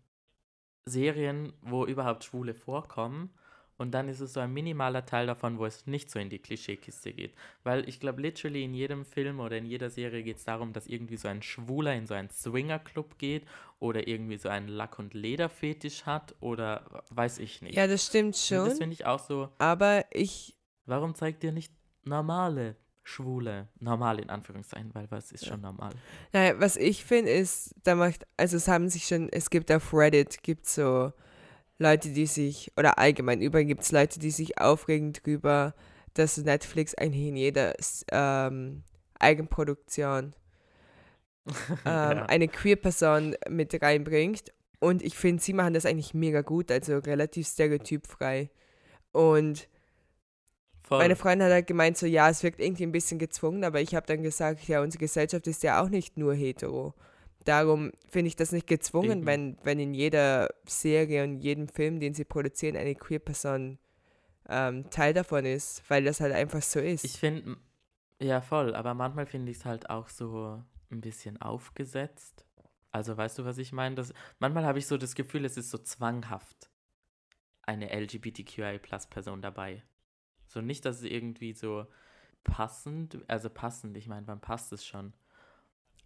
Serien, wo überhaupt Schwule vorkommen. Und dann ist es so ein minimaler Teil davon, wo es nicht so in die Klischeekiste geht. Weil ich glaube, literally in jedem Film oder in jeder Serie geht es darum, dass irgendwie so ein Schwuler in so einen Swingerclub geht oder irgendwie so einen Lack- und Lederfetisch hat oder weiß ich nicht. Ja, das stimmt Und schon. das finde ich auch so, aber ich, warum zeigt ihr nicht normale Schwule? Normal in Anführungszeichen, weil was ist schon normal? naja, was ich finde, ist, da macht, also es haben sich schon, es gibt auf Reddit, gibt so Leute, die sich, oder allgemein überall gibt es Leute, die sich aufregen drüber, dass Netflix eigentlich in jeder ähm, Eigenproduktion ähm, Ja. eine Queer-Person mit reinbringt. Und ich finde, sie machen das eigentlich mega gut, also relativ stereotypfrei. Und Voll. meine Freundin hat halt gemeint, so ja, es wirkt irgendwie ein bisschen gezwungen, aber ich habe dann gesagt, ja, unsere Gesellschaft ist ja auch nicht nur hetero. Darum finde ich das nicht gezwungen, Eben. wenn, wenn in jeder Serie und jedem Film, den sie produzieren, eine Queer-Person ähm, Teil davon ist, weil das halt einfach so ist. Ich finde, ja voll, aber manchmal finde ich es halt auch so ein bisschen aufgesetzt. Also weißt du, was ich meine? Manchmal habe ich so das Gefühl, es ist so zwanghaft eine LGBTQI-Plus-Person dabei. So nicht, dass es irgendwie so passend, also passend, ich meine, wann passt es schon?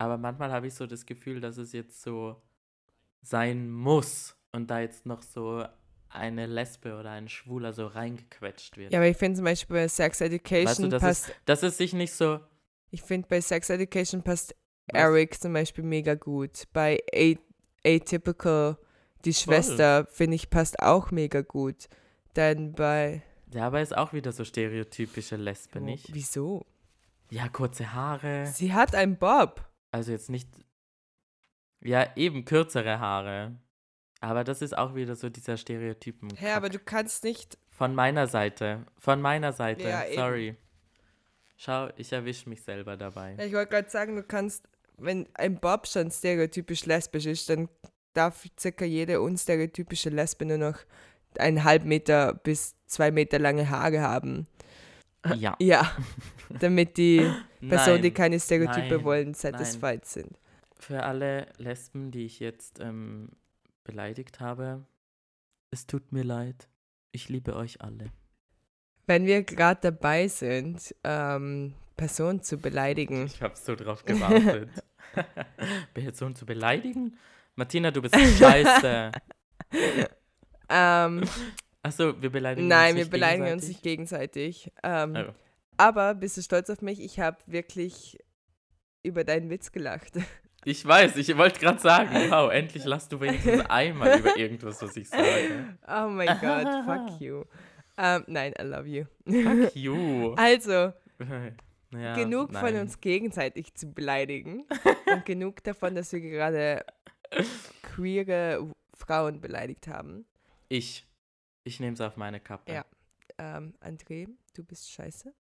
Aber manchmal habe ich so das Gefühl, dass es jetzt so sein muss und da jetzt noch so eine Lesbe oder ein Schwuler so reingequetscht wird. ja, aber ich finde zum Beispiel bei Sex Education Weißt du, das passt, ist, dass es sich nicht so. ich finde bei Sex Education passt Was? Eric zum Beispiel mega gut. Bei A Atypical, die Schwester, finde ich, passt auch mega gut. Dann bei. Ja, aber ist auch wieder so stereotypische Lesbe, Oh, nicht? Wieso? Ja, kurze Haare. Sie hat einen Bob. Also jetzt nicht. Ja, eben kürzere Haare. Aber das ist auch wieder so dieser Stereotypen. Hä, aber du kannst nicht. Von meiner Seite. Von meiner Seite. Ja, eben. Sorry. Schau, ich erwische mich selber dabei. Ich wollte gerade sagen, du kannst, wenn ein Bob schon stereotypisch lesbisch ist, dann darf circa jede unstereotypische Lesbe nur noch einen halb Meter bis zwei Meter lange Haare haben. Ja. Ja, damit die Personen, die Nein. keine Stereotype nein, wollen, satisfied sind. Für alle Lesben, die ich jetzt ähm, beleidigt habe, es tut mir leid. Ich liebe euch alle. Wenn wir gerade dabei sind, ähm, Personen zu beleidigen, Ich habe so drauf gewartet. Person zu beleidigen? Martina, du bist scheiße. ähm, Achso, wir beleidigen nein, uns wir nicht beleidigen uns nicht gegenseitig. Ähm, Oh. Aber bist du stolz auf mich? Ich habe wirklich über deinen Witz gelacht. Ich weiß, ich wollte gerade sagen, wow, endlich lachst du wenigstens einmal über irgendwas, was ich sage. Oh mein Gott, fuck you. Ähm, nein, I love you. Fuck you. Also, Ja, genug von nein. uns gegenseitig zu beleidigen und genug davon, dass wir gerade queere Frauen beleidigt haben. Ich. Ich nehme es auf meine Kappe. Ja. Ähm, André, du bist scheiße.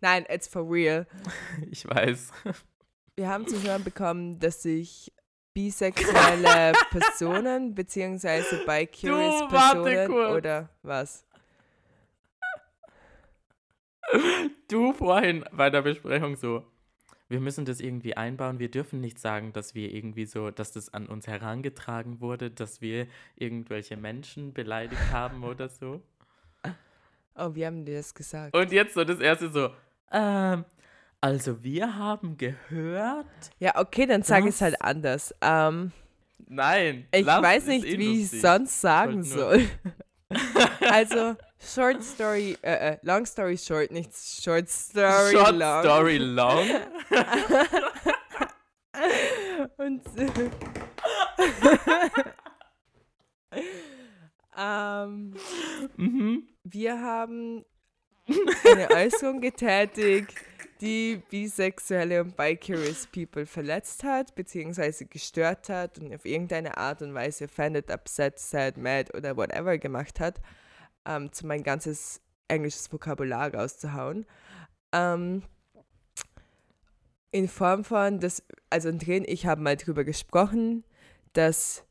Nein, it's for real. Ich weiß. Wir haben zu hören bekommen, dass sich bisexuelle Personen beziehungsweise bi-curious Personen oder was? Du vorhin bei der Besprechung so, wir müssen das irgendwie einbauen. Wir dürfen nicht sagen, dass wir irgendwie so, dass das an uns herangetragen wurde, dass wir irgendwelche Menschen beleidigt haben oder so. Oh, wie haben die das gesagt? Und jetzt so das erste so, ähm, also wir haben gehört. Ja, okay, dann sage ich es halt anders. Ähm, Nein. ich weiß nicht, eh wie ich lustig. sonst sagen soll. also, short story, äh, äh, long story short, nicht short story Short long. Story long. Und ähm, mhm. wir haben eine Äußerung getätigt, die bisexuelle und bi-curious people verletzt hat, beziehungsweise gestört hat und auf irgendeine Art und Weise offended, upset, sad, mad oder whatever gemacht hat, ähm, zu mein ganzes englisches Vokabular rauszuhauen. Ähm, in Form von, dass, also drin, ich habe mal drüber gesprochen, dass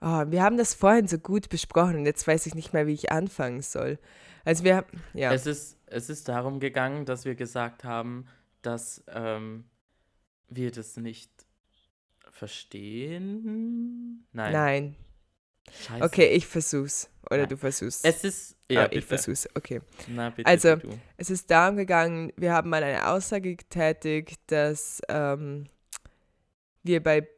Ah, wir haben das vorhin so gut besprochen und jetzt weiß ich nicht mehr, wie ich anfangen soll. Also wir, ja, Es, ist, es ist darum gegangen, dass wir gesagt haben, dass ähm, wir das nicht verstehen. Nein. nein. Scheiße. Okay, ich versuch's. Oder Nein. du versuchst. Es ist. Ja, Ah, ich bitte. versuch's. Okay. Na, bitte. Also, du. Es ist darum gegangen, wir haben mal eine Aussage getätigt, dass ähm, wir bei,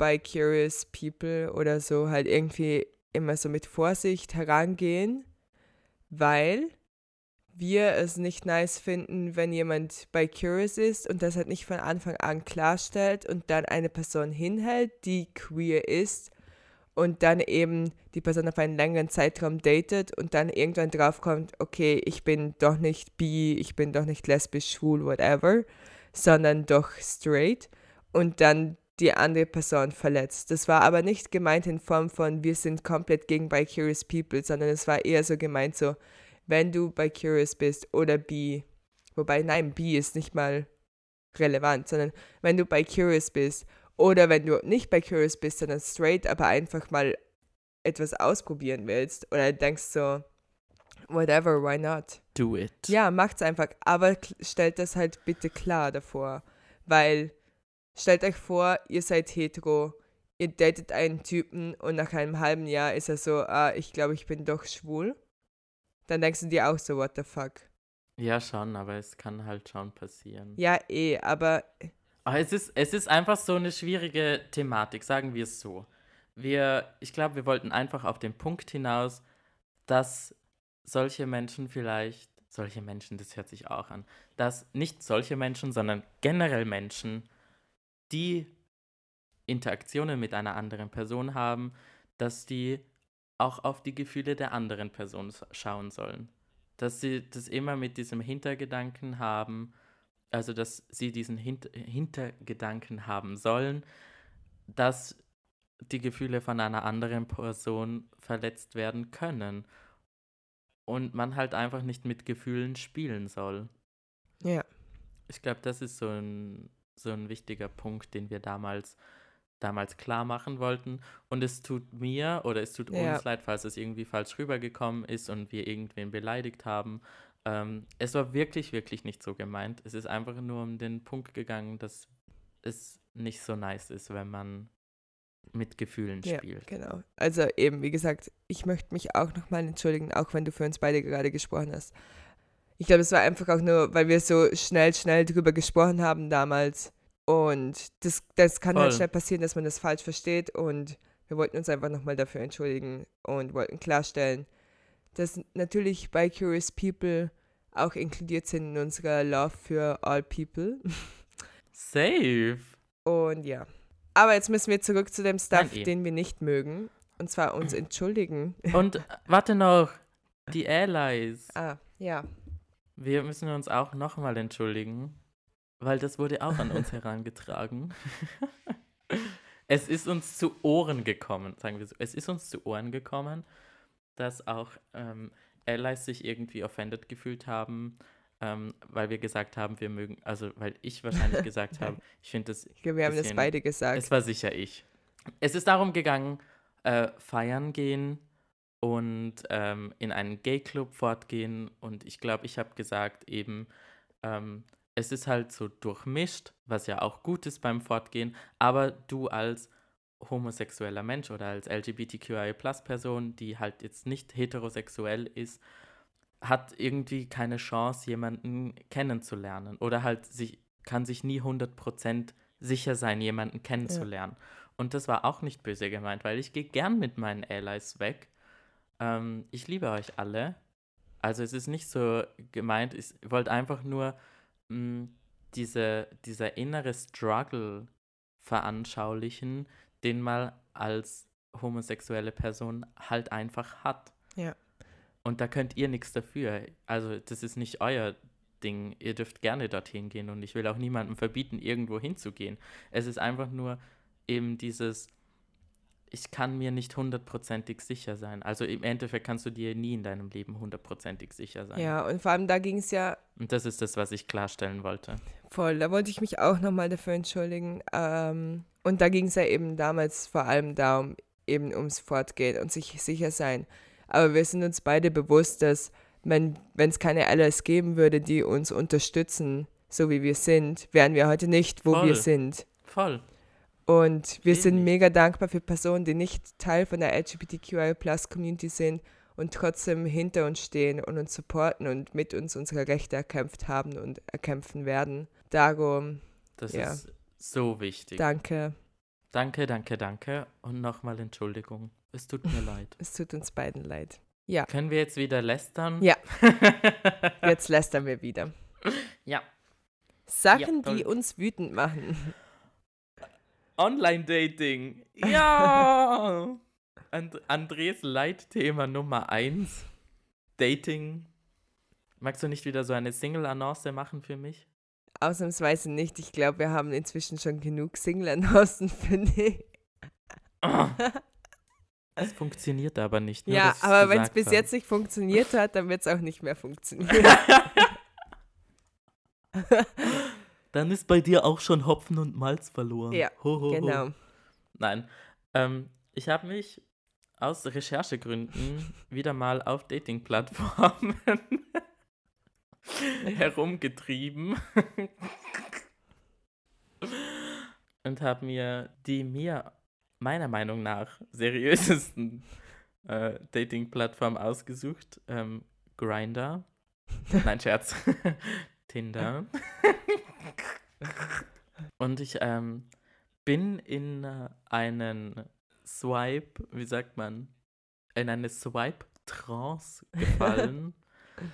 bei Curious People oder so halt irgendwie immer so mit Vorsicht herangehen, weil wir es nicht nice finden, wenn jemand bei Curious ist und das halt nicht von Anfang an klarstellt und dann eine Person hinhält, die queer ist und dann eben die Person auf einen längeren Zeitraum datet und dann irgendwann draufkommt, okay, ich bin doch nicht bi, ich bin doch nicht lesbisch, schwul, whatever, sondern doch straight und dann die andere Person verletzt. Das war aber nicht gemeint in Form von, wir sind komplett gegen bi-curious people, sondern es war eher so gemeint so, wenn du bi-curious bist oder bi, wobei nein, bi ist nicht mal relevant, sondern wenn du bi-curious bist oder wenn du nicht bi-curious bist, sondern straight, aber einfach mal etwas ausprobieren willst oder denkst so, whatever, why not? Do it. Ja, macht's einfach, aber stellt das halt bitte klar davor, weil stellt euch vor, ihr seid hetero, ihr datet einen Typen und nach einem halben Jahr ist er so, ah, ich glaube, ich bin doch schwul. Dann denkst du dir auch so, what the fuck. Ja, schon, aber es kann halt schon passieren. Ja, eh, aber Aber es ist, es ist einfach so eine schwierige Thematik, sagen wir es so. Wir, ich glaube, wir wollten einfach auf den Punkt hinaus, dass solche Menschen vielleicht, solche Menschen, das hört sich auch an, dass nicht solche Menschen, sondern generell Menschen, die Interaktionen mit einer anderen Person haben, dass die auch auf die Gefühle der anderen Person schauen sollen. Dass sie das immer mit diesem Hintergedanken haben, also dass sie diesen Hint Hintergedanken haben sollen, dass die Gefühle von einer anderen Person verletzt werden können. Und man halt einfach nicht mit Gefühlen spielen soll. Ja. Ich glaube, das ist so ein, so ein wichtiger Punkt, den wir damals, damals klar machen wollten. Und es tut mir oder es tut Ja. uns leid, falls es irgendwie falsch rübergekommen ist und wir irgendwen beleidigt haben. Ähm, es war wirklich, wirklich nicht so gemeint. Es ist einfach nur um den Punkt gegangen, dass es nicht so nice ist, wenn man mit Gefühlen Ja, spielt. genau. Also eben, wie gesagt, ich möchte mich auch nochmal entschuldigen, auch wenn du für uns beide gerade gesprochen hast. Ich glaube, es war einfach auch nur, weil wir so schnell, schnell drüber gesprochen haben damals. Und das, das kann halt Voll. schnell passieren, dass man das falsch versteht. Und wir wollten uns einfach nochmal dafür entschuldigen und wollten klarstellen, dass natürlich bei Curious People auch inkludiert sind in unserer Love für All People. Safe. Und ja. Aber jetzt müssen wir zurück zu dem Stuff, Nein, eh. den wir nicht mögen. Und zwar uns entschuldigen. Und warte noch, die Allies. Ah, ja. Wir müssen uns auch nochmal entschuldigen, weil das wurde auch an uns herangetragen. es ist uns zu Ohren gekommen, sagen wir so. Es ist uns zu Ohren gekommen, dass auch ähm, Allies sich irgendwie offended gefühlt haben, ähm, weil wir gesagt haben, wir mögen, also weil ich wahrscheinlich gesagt habe, ich finde das Ich glaube, wir haben das Bisschen- beide gesagt. es war sicher ich. Es ist darum gegangen, äh, feiern gehen und ähm, in einen Gay-Club fortgehen. Und ich glaube, ich habe gesagt eben, ähm, es ist halt so durchmischt, was ja auch gut ist beim Fortgehen. Aber du als homosexueller Mensch oder als LGBTQI-Plus-Person, die halt jetzt nicht heterosexuell ist, hat irgendwie keine Chance, jemanden kennenzulernen. Oder halt sich, kann sich nie 100% sicher sein, jemanden kennenzulernen. Und das war auch nicht böse gemeint, weil ich gehe gern mit meinen Allies weg. Ähm, ich liebe euch alle. Also es ist nicht so gemeint, ich wollte einfach nur mh, diese, dieser innere Struggle veranschaulichen, den man als homosexuelle Person halt einfach hat. Ja. Und da könnt ihr nichts dafür. Also das ist nicht euer Ding. Ihr dürft gerne dorthin gehen und ich will auch niemandem verbieten, irgendwo hinzugehen. Es ist einfach nur eben dieses, ich kann mir nicht hundertprozentig sicher sein. Also im Endeffekt kannst du dir nie in deinem Leben hundertprozentig sicher sein. Ja, und vor allem da ging es ja Und das ist das, was ich klarstellen wollte. voll. Da wollte ich mich auch nochmal dafür entschuldigen. Ähm, und da ging es ja eben damals vor allem darum, eben ums Fortgehen und sich sicher sein. Aber wir sind uns beide bewusst, dass wenn es keine Allies geben würde, die uns unterstützen, so wie wir sind, wären wir heute nicht, wo Voll. wir sind. Voll. Und wir Eben sind mega dankbar für Personen, die nicht Teil von der LGBTQI-Plus-Community sind und trotzdem hinter uns stehen und uns supporten und mit uns unsere Rechte erkämpft haben und erkämpfen werden. Darum, Das Ja. ist so wichtig. danke. Danke, danke, danke. Und nochmal Entschuldigung. Es tut mir leid. Es tut uns beiden leid. Ja, Können wir jetzt wieder lästern? Ja. jetzt lästern wir wieder. ja. Sachen, toll. die uns wütend machen. Online-Dating. Ja. And Andres Leitthema Nummer 1. Dating. Magst du nicht wieder so eine Single-Annonce machen für mich? Ausnahmsweise nicht. Ich glaube, wir haben inzwischen schon genug Single-Announcen, finde ich. Es funktioniert aber nicht. nur, Ja, aber wenn es bis habe. jetzt nicht funktioniert hat, dann wird es auch nicht mehr funktionieren. Dann ist bei dir auch schon Hopfen und Malz verloren. Ja, Ho, ho, ho. genau. Nein. Ähm, ich habe mich aus Recherchegründen wieder mal auf Dating-Plattformen herumgetrieben und habe mir die mir meiner Meinung nach seriösesten äh, Dating-Plattformen ausgesucht. Ähm, Grinder. Nein, Scherz. Tinder. Und ich ähm, bin in äh, einen Swipe, wie sagt man, in eine Swipe-Trance gefallen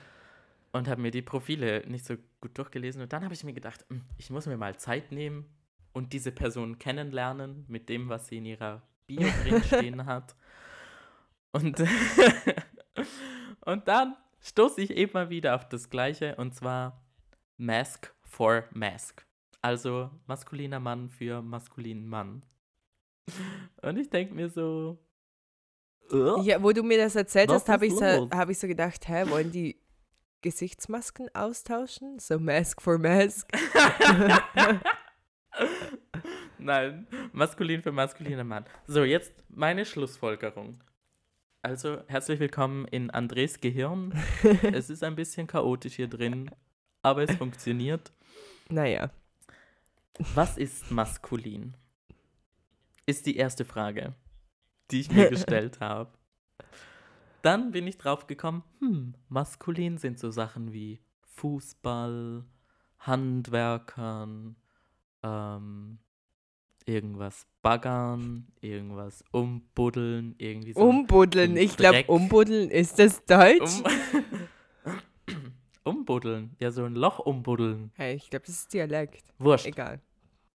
und habe mir die Profile nicht so gut durchgelesen. Und dann habe ich mir gedacht, hm, ich muss mir mal Zeit nehmen und diese Person kennenlernen mit dem, was sie in ihrer Bio drin stehen hat. Und, und dann stoße ich eben mal wieder auf das Gleiche und zwar Mask for Mask. Also maskuliner Mann für maskulinen Mann. Und ich denke mir so. "Äh, Ja, wo du mir das erzählt hast, habe ich, so, hab ich so gedacht, hä, wollen die Gesichtsmasken austauschen? So Mask for Mask. Nein, maskulin für maskuliner Mann. So, jetzt meine Schlussfolgerung. Also, herzlich willkommen in Andres Gehirn. es ist ein bisschen chaotisch hier drin, aber es funktioniert. Naja. Was ist maskulin? Ist die erste Frage, die ich mir gestellt habe. Dann bin ich drauf gekommen, hm, maskulin sind so Sachen wie Fußball, Handwerkern, ähm, irgendwas baggern, irgendwas umbuddeln, irgendwie so. Umbuddeln. Ich glaube, umbuddeln ist das Deutsch. um umbuddeln, ja, so ein Loch umbuddeln. hey, ich glaube, das ist Dialekt. Wurscht. Egal.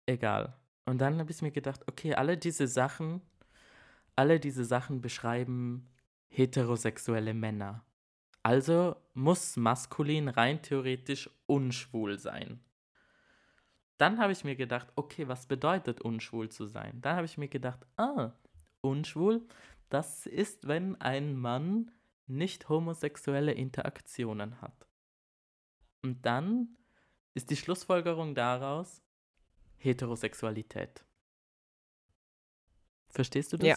egal. Und dann habe ich mir gedacht, okay, alle diese Sachen, alle diese Sachen beschreiben heterosexuelle Männer. Also muss maskulin rein theoretisch unschwul sein. Dann habe ich mir gedacht, okay, was bedeutet unschwul zu sein? Dann habe ich mir gedacht, ah, unschwul, das ist, wenn ein Mann nicht homosexuelle Interaktionen hat. Und dann ist die Schlussfolgerung daraus, Heterosexualität. Verstehst du das? Ja.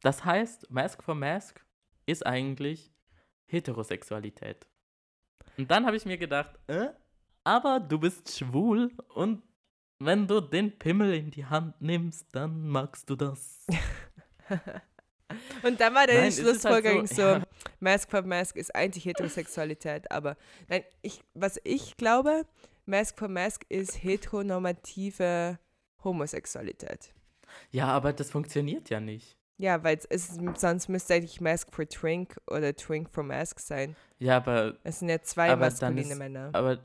Das heißt, Mask for Mask ist eigentlich Heterosexualität. Und dann habe ich mir gedacht, äh, aber du bist schwul und wenn du den Pimmel in die Hand nimmst, dann magst du das. Und dann war Nein, deine es ist halt Schlussfolgerung so, so, ja. Mask for Mask ist eigentlich Heterosexualität, aber nein, ich, was ich glaube, Mask for Mask ist heteronormative Homosexualität. Ja, aber das funktioniert ja nicht. Ja, weil es sonst müsste eigentlich Mask for Twink oder Twink for Mask sein. Ja, aber Es sind ja zwei maskuline ist- Männer. Aber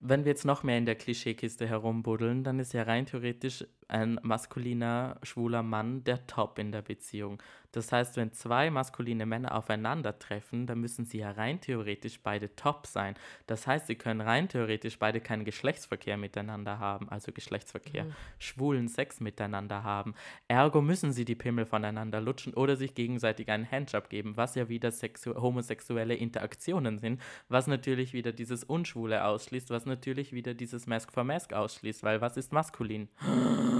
wenn wir jetzt noch mehr in der Klischeekiste herumbuddeln, dann ist ja rein theoretisch ein maskuliner, schwuler Mann der Top in der Beziehung. Das heißt, wenn zwei maskuline Männer aufeinandertreffen, dann müssen sie ja rein theoretisch beide top sein. Das heißt, sie können rein theoretisch beide keinen Geschlechtsverkehr miteinander haben, also Geschlechtsverkehr, Mhm. schwulen Sex miteinander haben. Ergo müssen sie die Pimmel voneinander lutschen oder sich gegenseitig einen Handjob geben, was ja wieder sexu homosexuelle Interaktionen sind, was natürlich wieder dieses Unschwule ausschließt, was natürlich wieder dieses Mask for Mask ausschließt, weil was ist maskulin?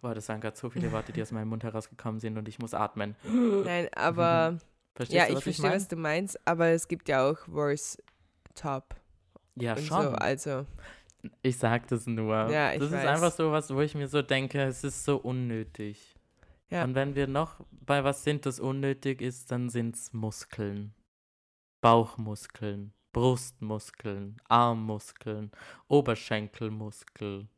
Boah, das waren gerade so viele Worte, die aus meinem Mund herausgekommen sind und ich muss atmen. Nein, aber Verstehst ja, du, ich verstehe, mein? was du meinst, aber es gibt ja auch Worse Top Ja, schon. so, also Ich sag das nur. Ja, ich das ist weiß. einfach so was, wo ich mir so denke, es ist so unnötig. Ja. Und wenn wir noch bei was sind, das unnötig ist, dann sind es Muskeln. Bauchmuskeln, Brustmuskeln, Armmuskeln, Oberschenkelmuskel.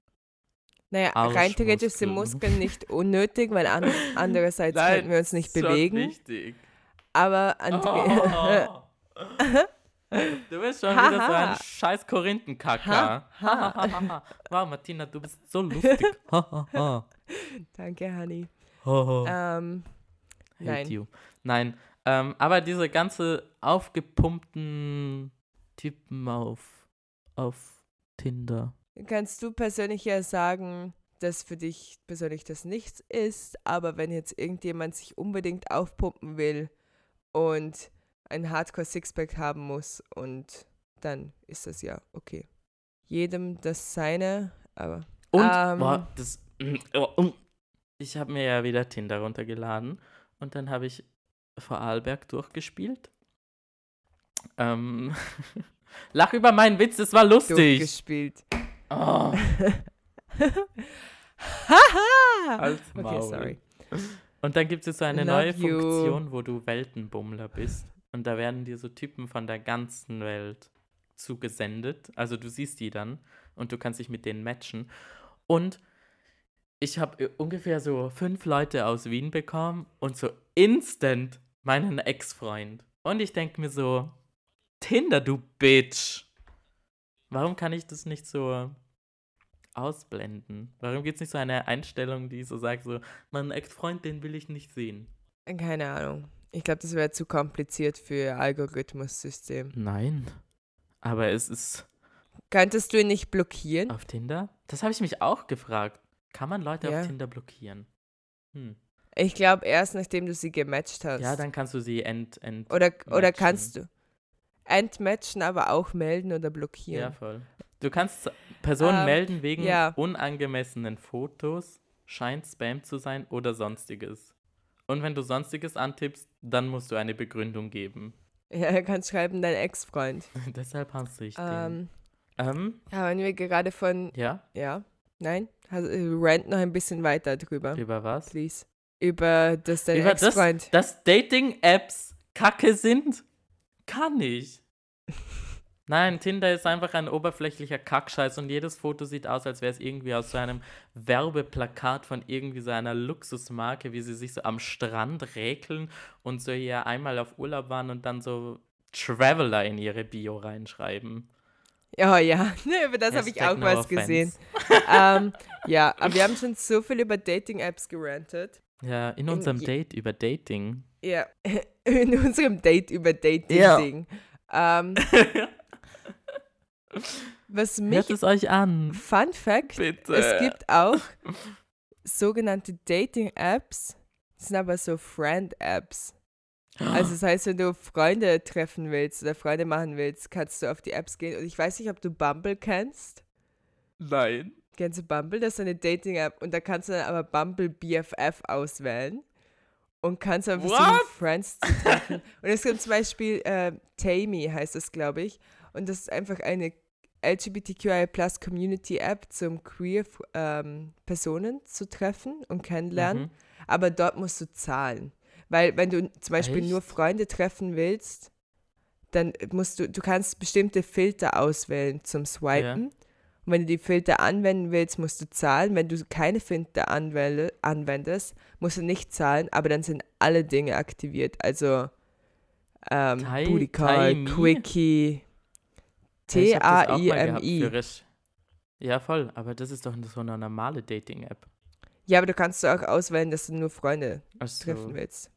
Naja, rein theoretisch sind. Muskeln nicht unnötig, weil an, andererseits Nein, könnten wir uns nicht bewegen. Wichtig. Aber Andre Oh. Du bist schon wieder so ein scheiß Korinthenkacker. Wow, Martina, du bist so lustig. Danke, Honey. Ähm, nein. you. Nein, ähm, aber diese ganze aufgepumpten Typen auf, auf Tinder. Kannst du persönlich ja sagen, dass für dich persönlich das nichts ist, aber wenn jetzt irgendjemand sich unbedingt aufpumpen will und ein Hardcore-Sixpack haben muss und dann ist das ja okay. Jedem das seine, aber Und, Ähm. boah, das, oh, ich habe mir ja wieder Tinder runtergeladen und dann habe ich Vorarlberg durchgespielt. Ähm, lach über meinen Witz, das war lustig. durchgespielt. Oh, Haha! als Okay, sorry. Und dann gibt es so eine Love neue you. Funktion, wo du Weltenbummler bist. Und da werden dir so Typen von der ganzen Welt zugesendet. Also du siehst die dann und du kannst dich mit denen matchen. Und ich habe ungefähr so fünf Leute aus Wien bekommen und so instant meinen Ex-Freund. Und ich denke mir so, Tinder, du Bitch. Warum kann ich das nicht so ausblenden? Warum gibt es nicht so eine Einstellung, die so sagt, so, mein Ex-Freund, den will ich nicht sehen? Keine Ahnung. Ich glaube, das wäre zu kompliziert für Algorithmus-System. Nein. Aber es ist Könntest du ihn nicht blockieren? auf Tinder. Das habe ich mich auch gefragt. Kann man Leute Ja. auf Tinder blockieren? Hm. Ich glaube, erst nachdem du sie gematcht hast. Ja, dann kannst du sie ent, ent oder, oder kannst du entmatchen, aber auch melden oder Ja, blockieren. voll. Du kannst Personen Ähm, melden wegen ja. unangemessenen Fotos, scheint Spam zu sein oder sonstiges. Und wenn du sonstiges antippst, dann musst du eine Begründung geben. Ja, er kann schreiben, dein Ex-Freund. Deshalb hasse ich den. Ähm, Ähm, ja, wenn wir gerade von, ja, ja, nein, also, rant noch ein bisschen weiter drüber, über was? please. Über das dein Ex-Freund. dass Dating-Apps kacke sind? Kann ich. Nein, Tinder ist einfach ein oberflächlicher Kackscheiß und jedes Foto sieht aus, als wäre es irgendwie aus so einem Werbeplakat von irgendwie so einer Luxusmarke, wie sie sich so am Strand räkeln und so hier einmal auf Urlaub waren und dann so Traveler in ihre Bio reinschreiben. Ja, ja, über das habe ich auch no was offense. gesehen. ähm, ja, aber wir haben schon so viel über Dating-Apps gerantet. Ja, in unserem je- Date über Dating. Ja, in unserem Date über Dating. Ja. Ding. Ähm, was mich Hört es euch an. Fun Fact, Bitte. es gibt auch sogenannte Dating-Apps, das sind aber so Friend-Apps. Also das heißt, wenn du Freunde treffen willst oder Freunde machen willst, kannst du auf die Apps gehen. Und ich weiß nicht, ob du Bumble kennst. Nein. Kennst du Bumble? Das ist eine Dating-App und da kannst du dann aber Bumble BFF auswählen und kannst versuchen, What? Friends zu treffen. und es gibt zum Beispiel äh, Tammy, heißt das, glaube ich. Und das ist einfach eine LGBTQI Plus Community App zum queer ähm, Personen zu treffen und kennenlernen. Mhm. Aber dort musst du zahlen. Weil wenn du zum Beispiel nur Echt? Freunde treffen willst, dann musst du, du kannst bestimmte Filter auswählen zum Swipen. Und wenn du die Filter anwenden willst, musst du zahlen. Wenn du keine Filter anwende, anwendest, musst du nicht zahlen, aber dann sind alle Dinge aktiviert. Also ähm, Tai- Booty Call? Quickie, T-A-I-M-I. Ja, voll, aber das ist doch so eine normale Dating-App. Ja, aber du kannst auch auswählen, dass du nur Freunde Also, treffen willst.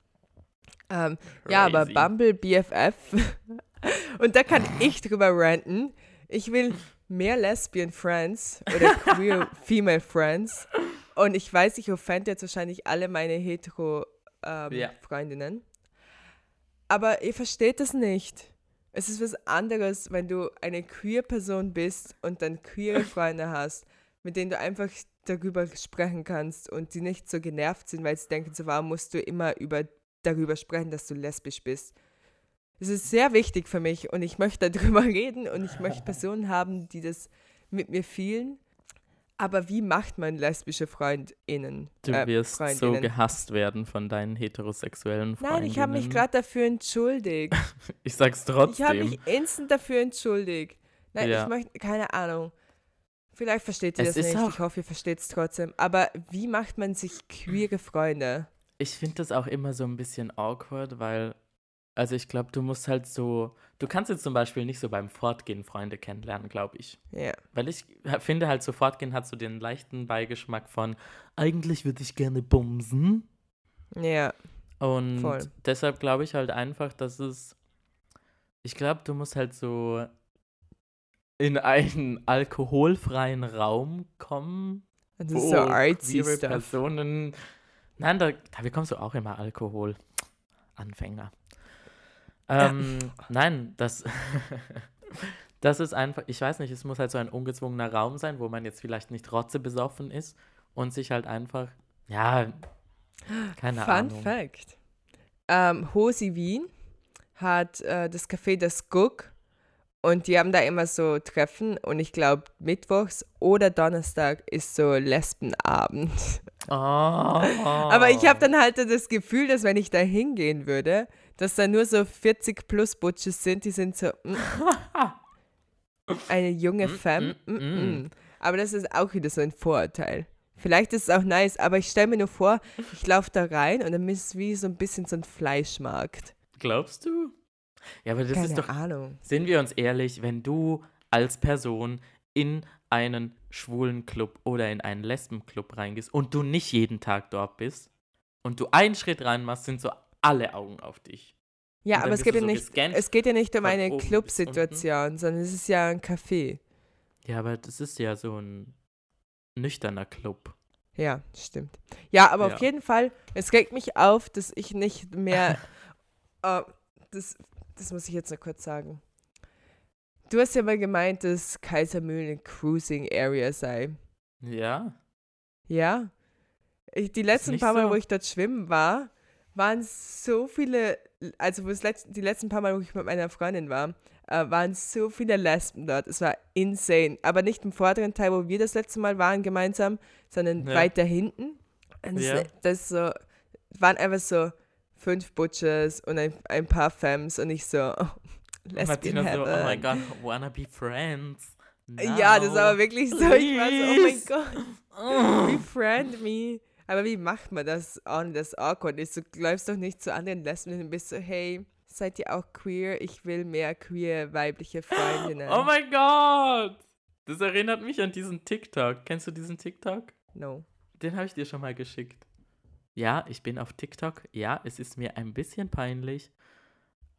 Ähm, ja, aber. Bumble BFF. Und da kann ich drüber ranten. Ich will mehr Lesbian Friends oder Queer Female Friends. Und ich weiß, ich offende jetzt wahrscheinlich alle meine hetero ähm, Ja. Freundinnen. Aber ihr versteht das nicht. Es ist was anderes, wenn du eine queer Person bist und dann queere Freunde hast, mit denen du einfach darüber sprechen kannst und die nicht so genervt sind, weil sie denken, so warum musst du immer über, darüber sprechen, dass du lesbisch bist. Es ist sehr wichtig für mich und ich möchte darüber reden und ich möchte Personen haben, die das mit mir fühlen. Aber wie macht man lesbische FreundInnen? Du äh, wirst so Freundinnen? gehasst werden von deinen heterosexuellen Freundinnen. Nein, ich habe mich gerade dafür entschuldigt. Ich sag's Ich habe trotzdem. mich instant dafür entschuldigt. Nein, Ja. ich möchte, keine Ahnung. Vielleicht versteht ihr Es das nicht. Ich hoffe, ihr versteht es trotzdem. Aber wie macht man sich queere Freunde? Ich finde das auch immer so ein bisschen awkward, weil, also ich glaube, du musst halt so, du kannst jetzt zum Beispiel nicht so beim Fortgehen Freunde kennenlernen, glaube ich. Ja. Weil ich finde halt so Fortgehen hat so den leichten Beigeschmack von, eigentlich würde ich gerne bumsen. Ja. Und Voll. deshalb glaube ich halt einfach, dass es. Ich glaube, du musst halt so in einen alkoholfreien Raum kommen. Das ist so artsy. Personen. Nein, da, da bekommst du auch immer Alkohol. Anfänger. Ähm, nein, das. das ist einfach, ich weiß nicht, es muss halt so ein ungezwungener Raum sein, wo man jetzt vielleicht nicht rotzebesoffen ist und sich halt einfach, ja, keine Fun Ahnung. Fact. Ähm, Hosi Wien hat äh, das Café Das Guck und die haben da immer so Treffen und ich glaube mittwochs oder Donnerstag ist so Lesbenabend. Oh. Aber ich habe dann halt das Gefühl, dass wenn ich da hingehen würde, dass da nur so 40 plus Butches sind, die sind so mm, eine junge Femme. mm, Mm, mm. mm. Aber das ist auch wieder so ein Vorurteil. Vielleicht ist es auch nice, aber ich stelle mir nur vor, ich laufe da rein und dann ist es wie so ein bisschen so ein Fleischmarkt. Glaubst du? Ja, aber das Keine ist doch, Ahnung. sind wir uns ehrlich, wenn du als Person in einen schwulen Club oder in einen Lesbenclub reingehst und du nicht jeden Tag dort bist und du einen Schritt rein machst, sind so alle Augen auf dich. Ja, aber es geht ja so nicht, es geht ja nicht um eine Clubsituation, sondern es ist ja ein Café. Ja, aber das ist ja so ein nüchterner Club. Ja, stimmt. Ja, aber Ja. auf jeden Fall, es regt mich auf, dass ich nicht mehr. äh, das, das muss ich jetzt noch kurz sagen. Du hast ja mal gemeint, dass Kaisermühlen eine Cruising Area sei. Ja? Ja. Ich, die letzten paar Mal, so? wo ich dort schwimmen war, waren so viele, also letzt, die letzten paar Mal, wo ich mit meiner Freundin war, äh, waren so viele Lesben dort. Es war insane. Aber nicht im vorderen Teil, wo wir das letzte Mal waren gemeinsam, sondern Ja. weiter hinten. Und das, Ja. das so, waren einfach so fünf Butchers und ein, ein paar Femmes und ich so, oh, Lesbian so, oh mein Gott, wanna be friends. Ja, das war Now. wirklich so. Ich war so, oh mein Please. Gott. Befriend me. Aber wie macht man das ohne das awkward ist? Du läufst doch nicht zu anderen Lesben und bist so, hey, seid ihr auch queer? Ich will mehr queer weibliche Freundinnen. Oh mein Gott! Das erinnert mich an diesen TikTok. Kennst du diesen TikTok? No. Den habe ich dir schon mal geschickt. Ja, ich bin auf TikTok. Ja, es ist mir ein bisschen peinlich,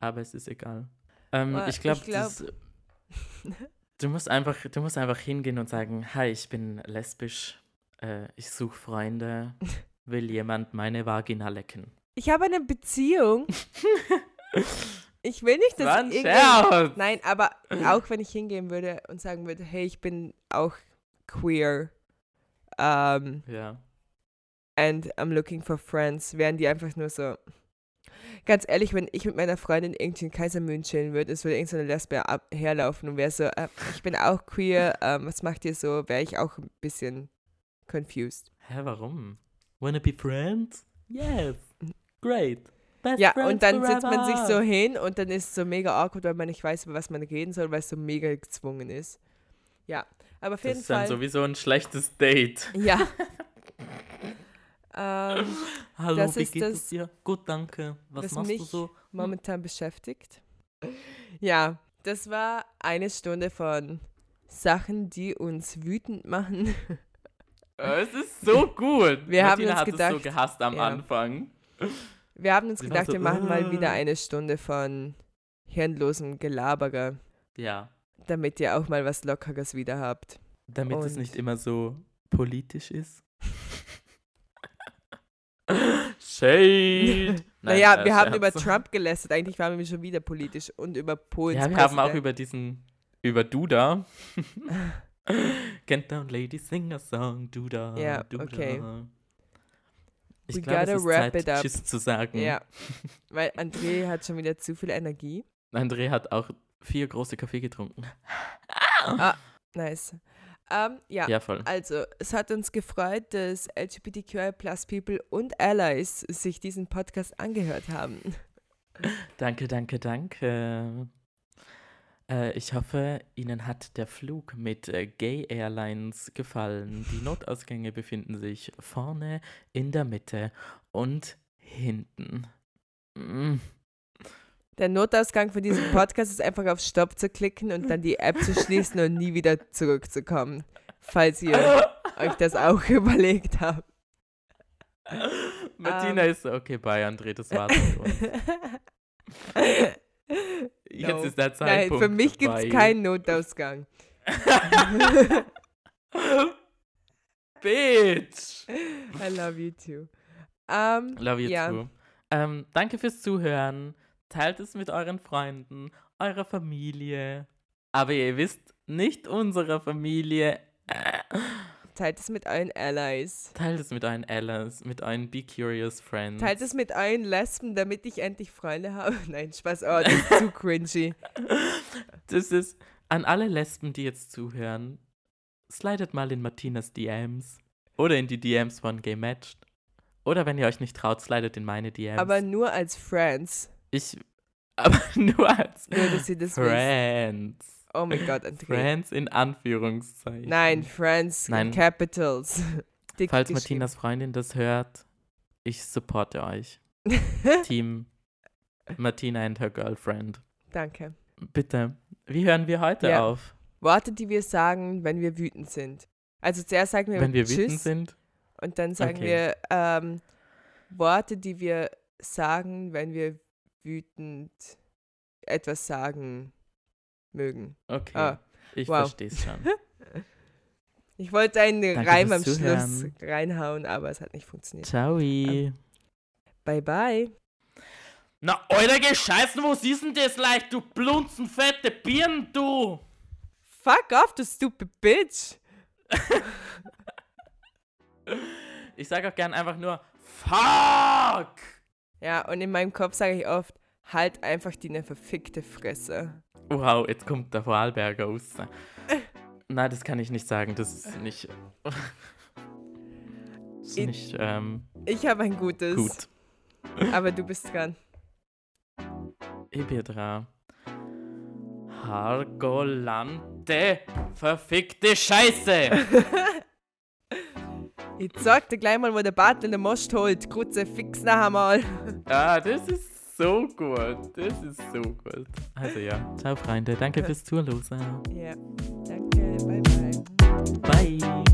aber es ist egal. Ähm, Oh, ich glaube, glaub- du musst einfach, du musst einfach hingehen und sagen, hi, ich bin lesbisch, äh, ich suche Freunde, will jemand meine Vagina lecken? Ich habe eine Beziehung. ich will nicht, dass irgendjemand- Scherz! Nein, aber auch wenn ich hingehen würde und sagen würde, hey, ich bin auch queer. Um, Ja. and I'm looking for friends, wären die einfach nur so. Ganz ehrlich, wenn ich mit meiner Freundin irgendwie in Kaisermühlen chillen würde, es würde irgendeine Lesbe ab herlaufen und wäre so, äh, ich bin auch queer, ähm, was macht ihr so, wäre ich auch ein bisschen confused. Hä, warum? Wanna be friends? Yes. Great. Best Ja, und dann sitzt man sich so forever. hin und dann ist es so mega awkward, weil man nicht weiß, über was man reden soll, weil es so mega gezwungen ist. Ja, aber auf Das jeden ist dann Fall. sowieso ein schlechtes Date. ja. ähm, Hallo, Das wie ist geht das, es dir? Gut, danke. Was was machst du mich so? momentan beschäftigt. Ja, das war eine Stunde von Sachen, die uns wütend machen. Äh, Es ist so gut. Wir haben Martina uns hat es gedacht, so gehasst am ja. Anfang. Wir haben uns war gedacht, so, wir machen mal wieder "Äh." eine Stunde von hirnlosem Gelabere, Ja, damit ihr auch mal was Lockeres wieder habt. damit es Und- nicht immer so politisch ist. Shade. Nein, naja, äh, wir haben über. Trump gelästert. Eigentlich waren wir schon wieder politisch und über Polens Ja, wir haben auch über diesen, über Duda. Can't down lady sing a song, Duda. Ja, Duda. okay. Ich We glaube, es ist wrap Zeit. Tschüss zu sagen. Ja, weil André hat schon wieder zu viel Energie. André hat auch vier große Kaffee getrunken. Nice. Ähm, ja, Ja, voll. also es hat uns gefreut, dass LGBTQI Plus People und Allies sich diesen Podcast angehört haben. Danke, danke, danke. Äh, ich hoffe, Ihnen hat der Flug mit äh, Gay Airlines gefallen. Die Notausgänge befinden sich vorne, in der Mitte und hinten. Mm. Der Notausgang für diesen Podcast ist einfach auf Stopp zu klicken und dann die App zu schließen und nie wieder zurückzukommen. Falls ihr euch das auch überlegt habt. Martina Ähm. ist okay, bye, André, das war's. Jetzt No. ist der Nein, Zeitpunkt für mich gibt es keinen Notausgang. Bitch! I love you too. Ähm, Love you ja. too. Ähm, danke fürs Zuhören. Teilt es mit euren Freunden, eurer Familie. Aber ihr wisst, nicht unserer Familie. Teilt es mit euren Allies. Teilt es mit euren Allies, mit euren Be Curious Friends. Teilt es mit euren Lesben, damit ich endlich Freunde habe. Nein, Spaß. Oh, das ist zu cringy. Das ist an alle Lesben, die jetzt zuhören. Slidet mal in Martinas DMs. Oder in die DMs von Gay Matched. Oder wenn ihr euch nicht traut, slidet in meine DMs. Aber nur als Friends. ich. Aber nur als Nur, dass ihr das wisst. Oh mein Gott, André. Friends in Anführungszeichen. Nein, Friends Nein. in Capitals. Dick Falls. Martinas Freundin das hört, ich supporte euch. Team Martina and her girlfriend. Danke. Bitte, wie hören wir heute Ja. auf? Worte, die wir sagen, wenn wir wütend sind. Also zuerst sagen wir Wenn wir Tschüss wütend sind? und dann sagen Okay. wir ähm, Worte, die wir sagen, wenn wir wütend etwas sagen mögen. Okay, Ah, ich wow. verstehe es schon. Ich wollte einen Danke Reim am fürs Schluss Zuhören. reinhauen, aber es hat nicht funktioniert. Ciao. Bye bye. Na, Alter, gescheißen, wo siehst denn das leicht, du blunzenfette Birnen, du? Fuck off, du stupid bitch. Ich sag auch gern einfach nur Fuck! Ja, und in meinem Kopf sage ich oft, halt einfach die ne verfickte Fresse. Wow, jetzt kommt der Vorarlberger raus. Nein, das kann ich nicht sagen, das ist nicht... das ist Ich- nicht ähm, Ich habe ein gutes, gut. aber du bist dran. Ich bin dran. Hargolante, verfickte Scheiße! Ich sag dir gleich mal, wo der Bartel den Most holt. Grüße, fix noch einmal. ah, das ist so gut. Das ist so gut. Also ja, ciao Freunde, danke fürs Zuhören. Ja, danke, bye bye. Bye.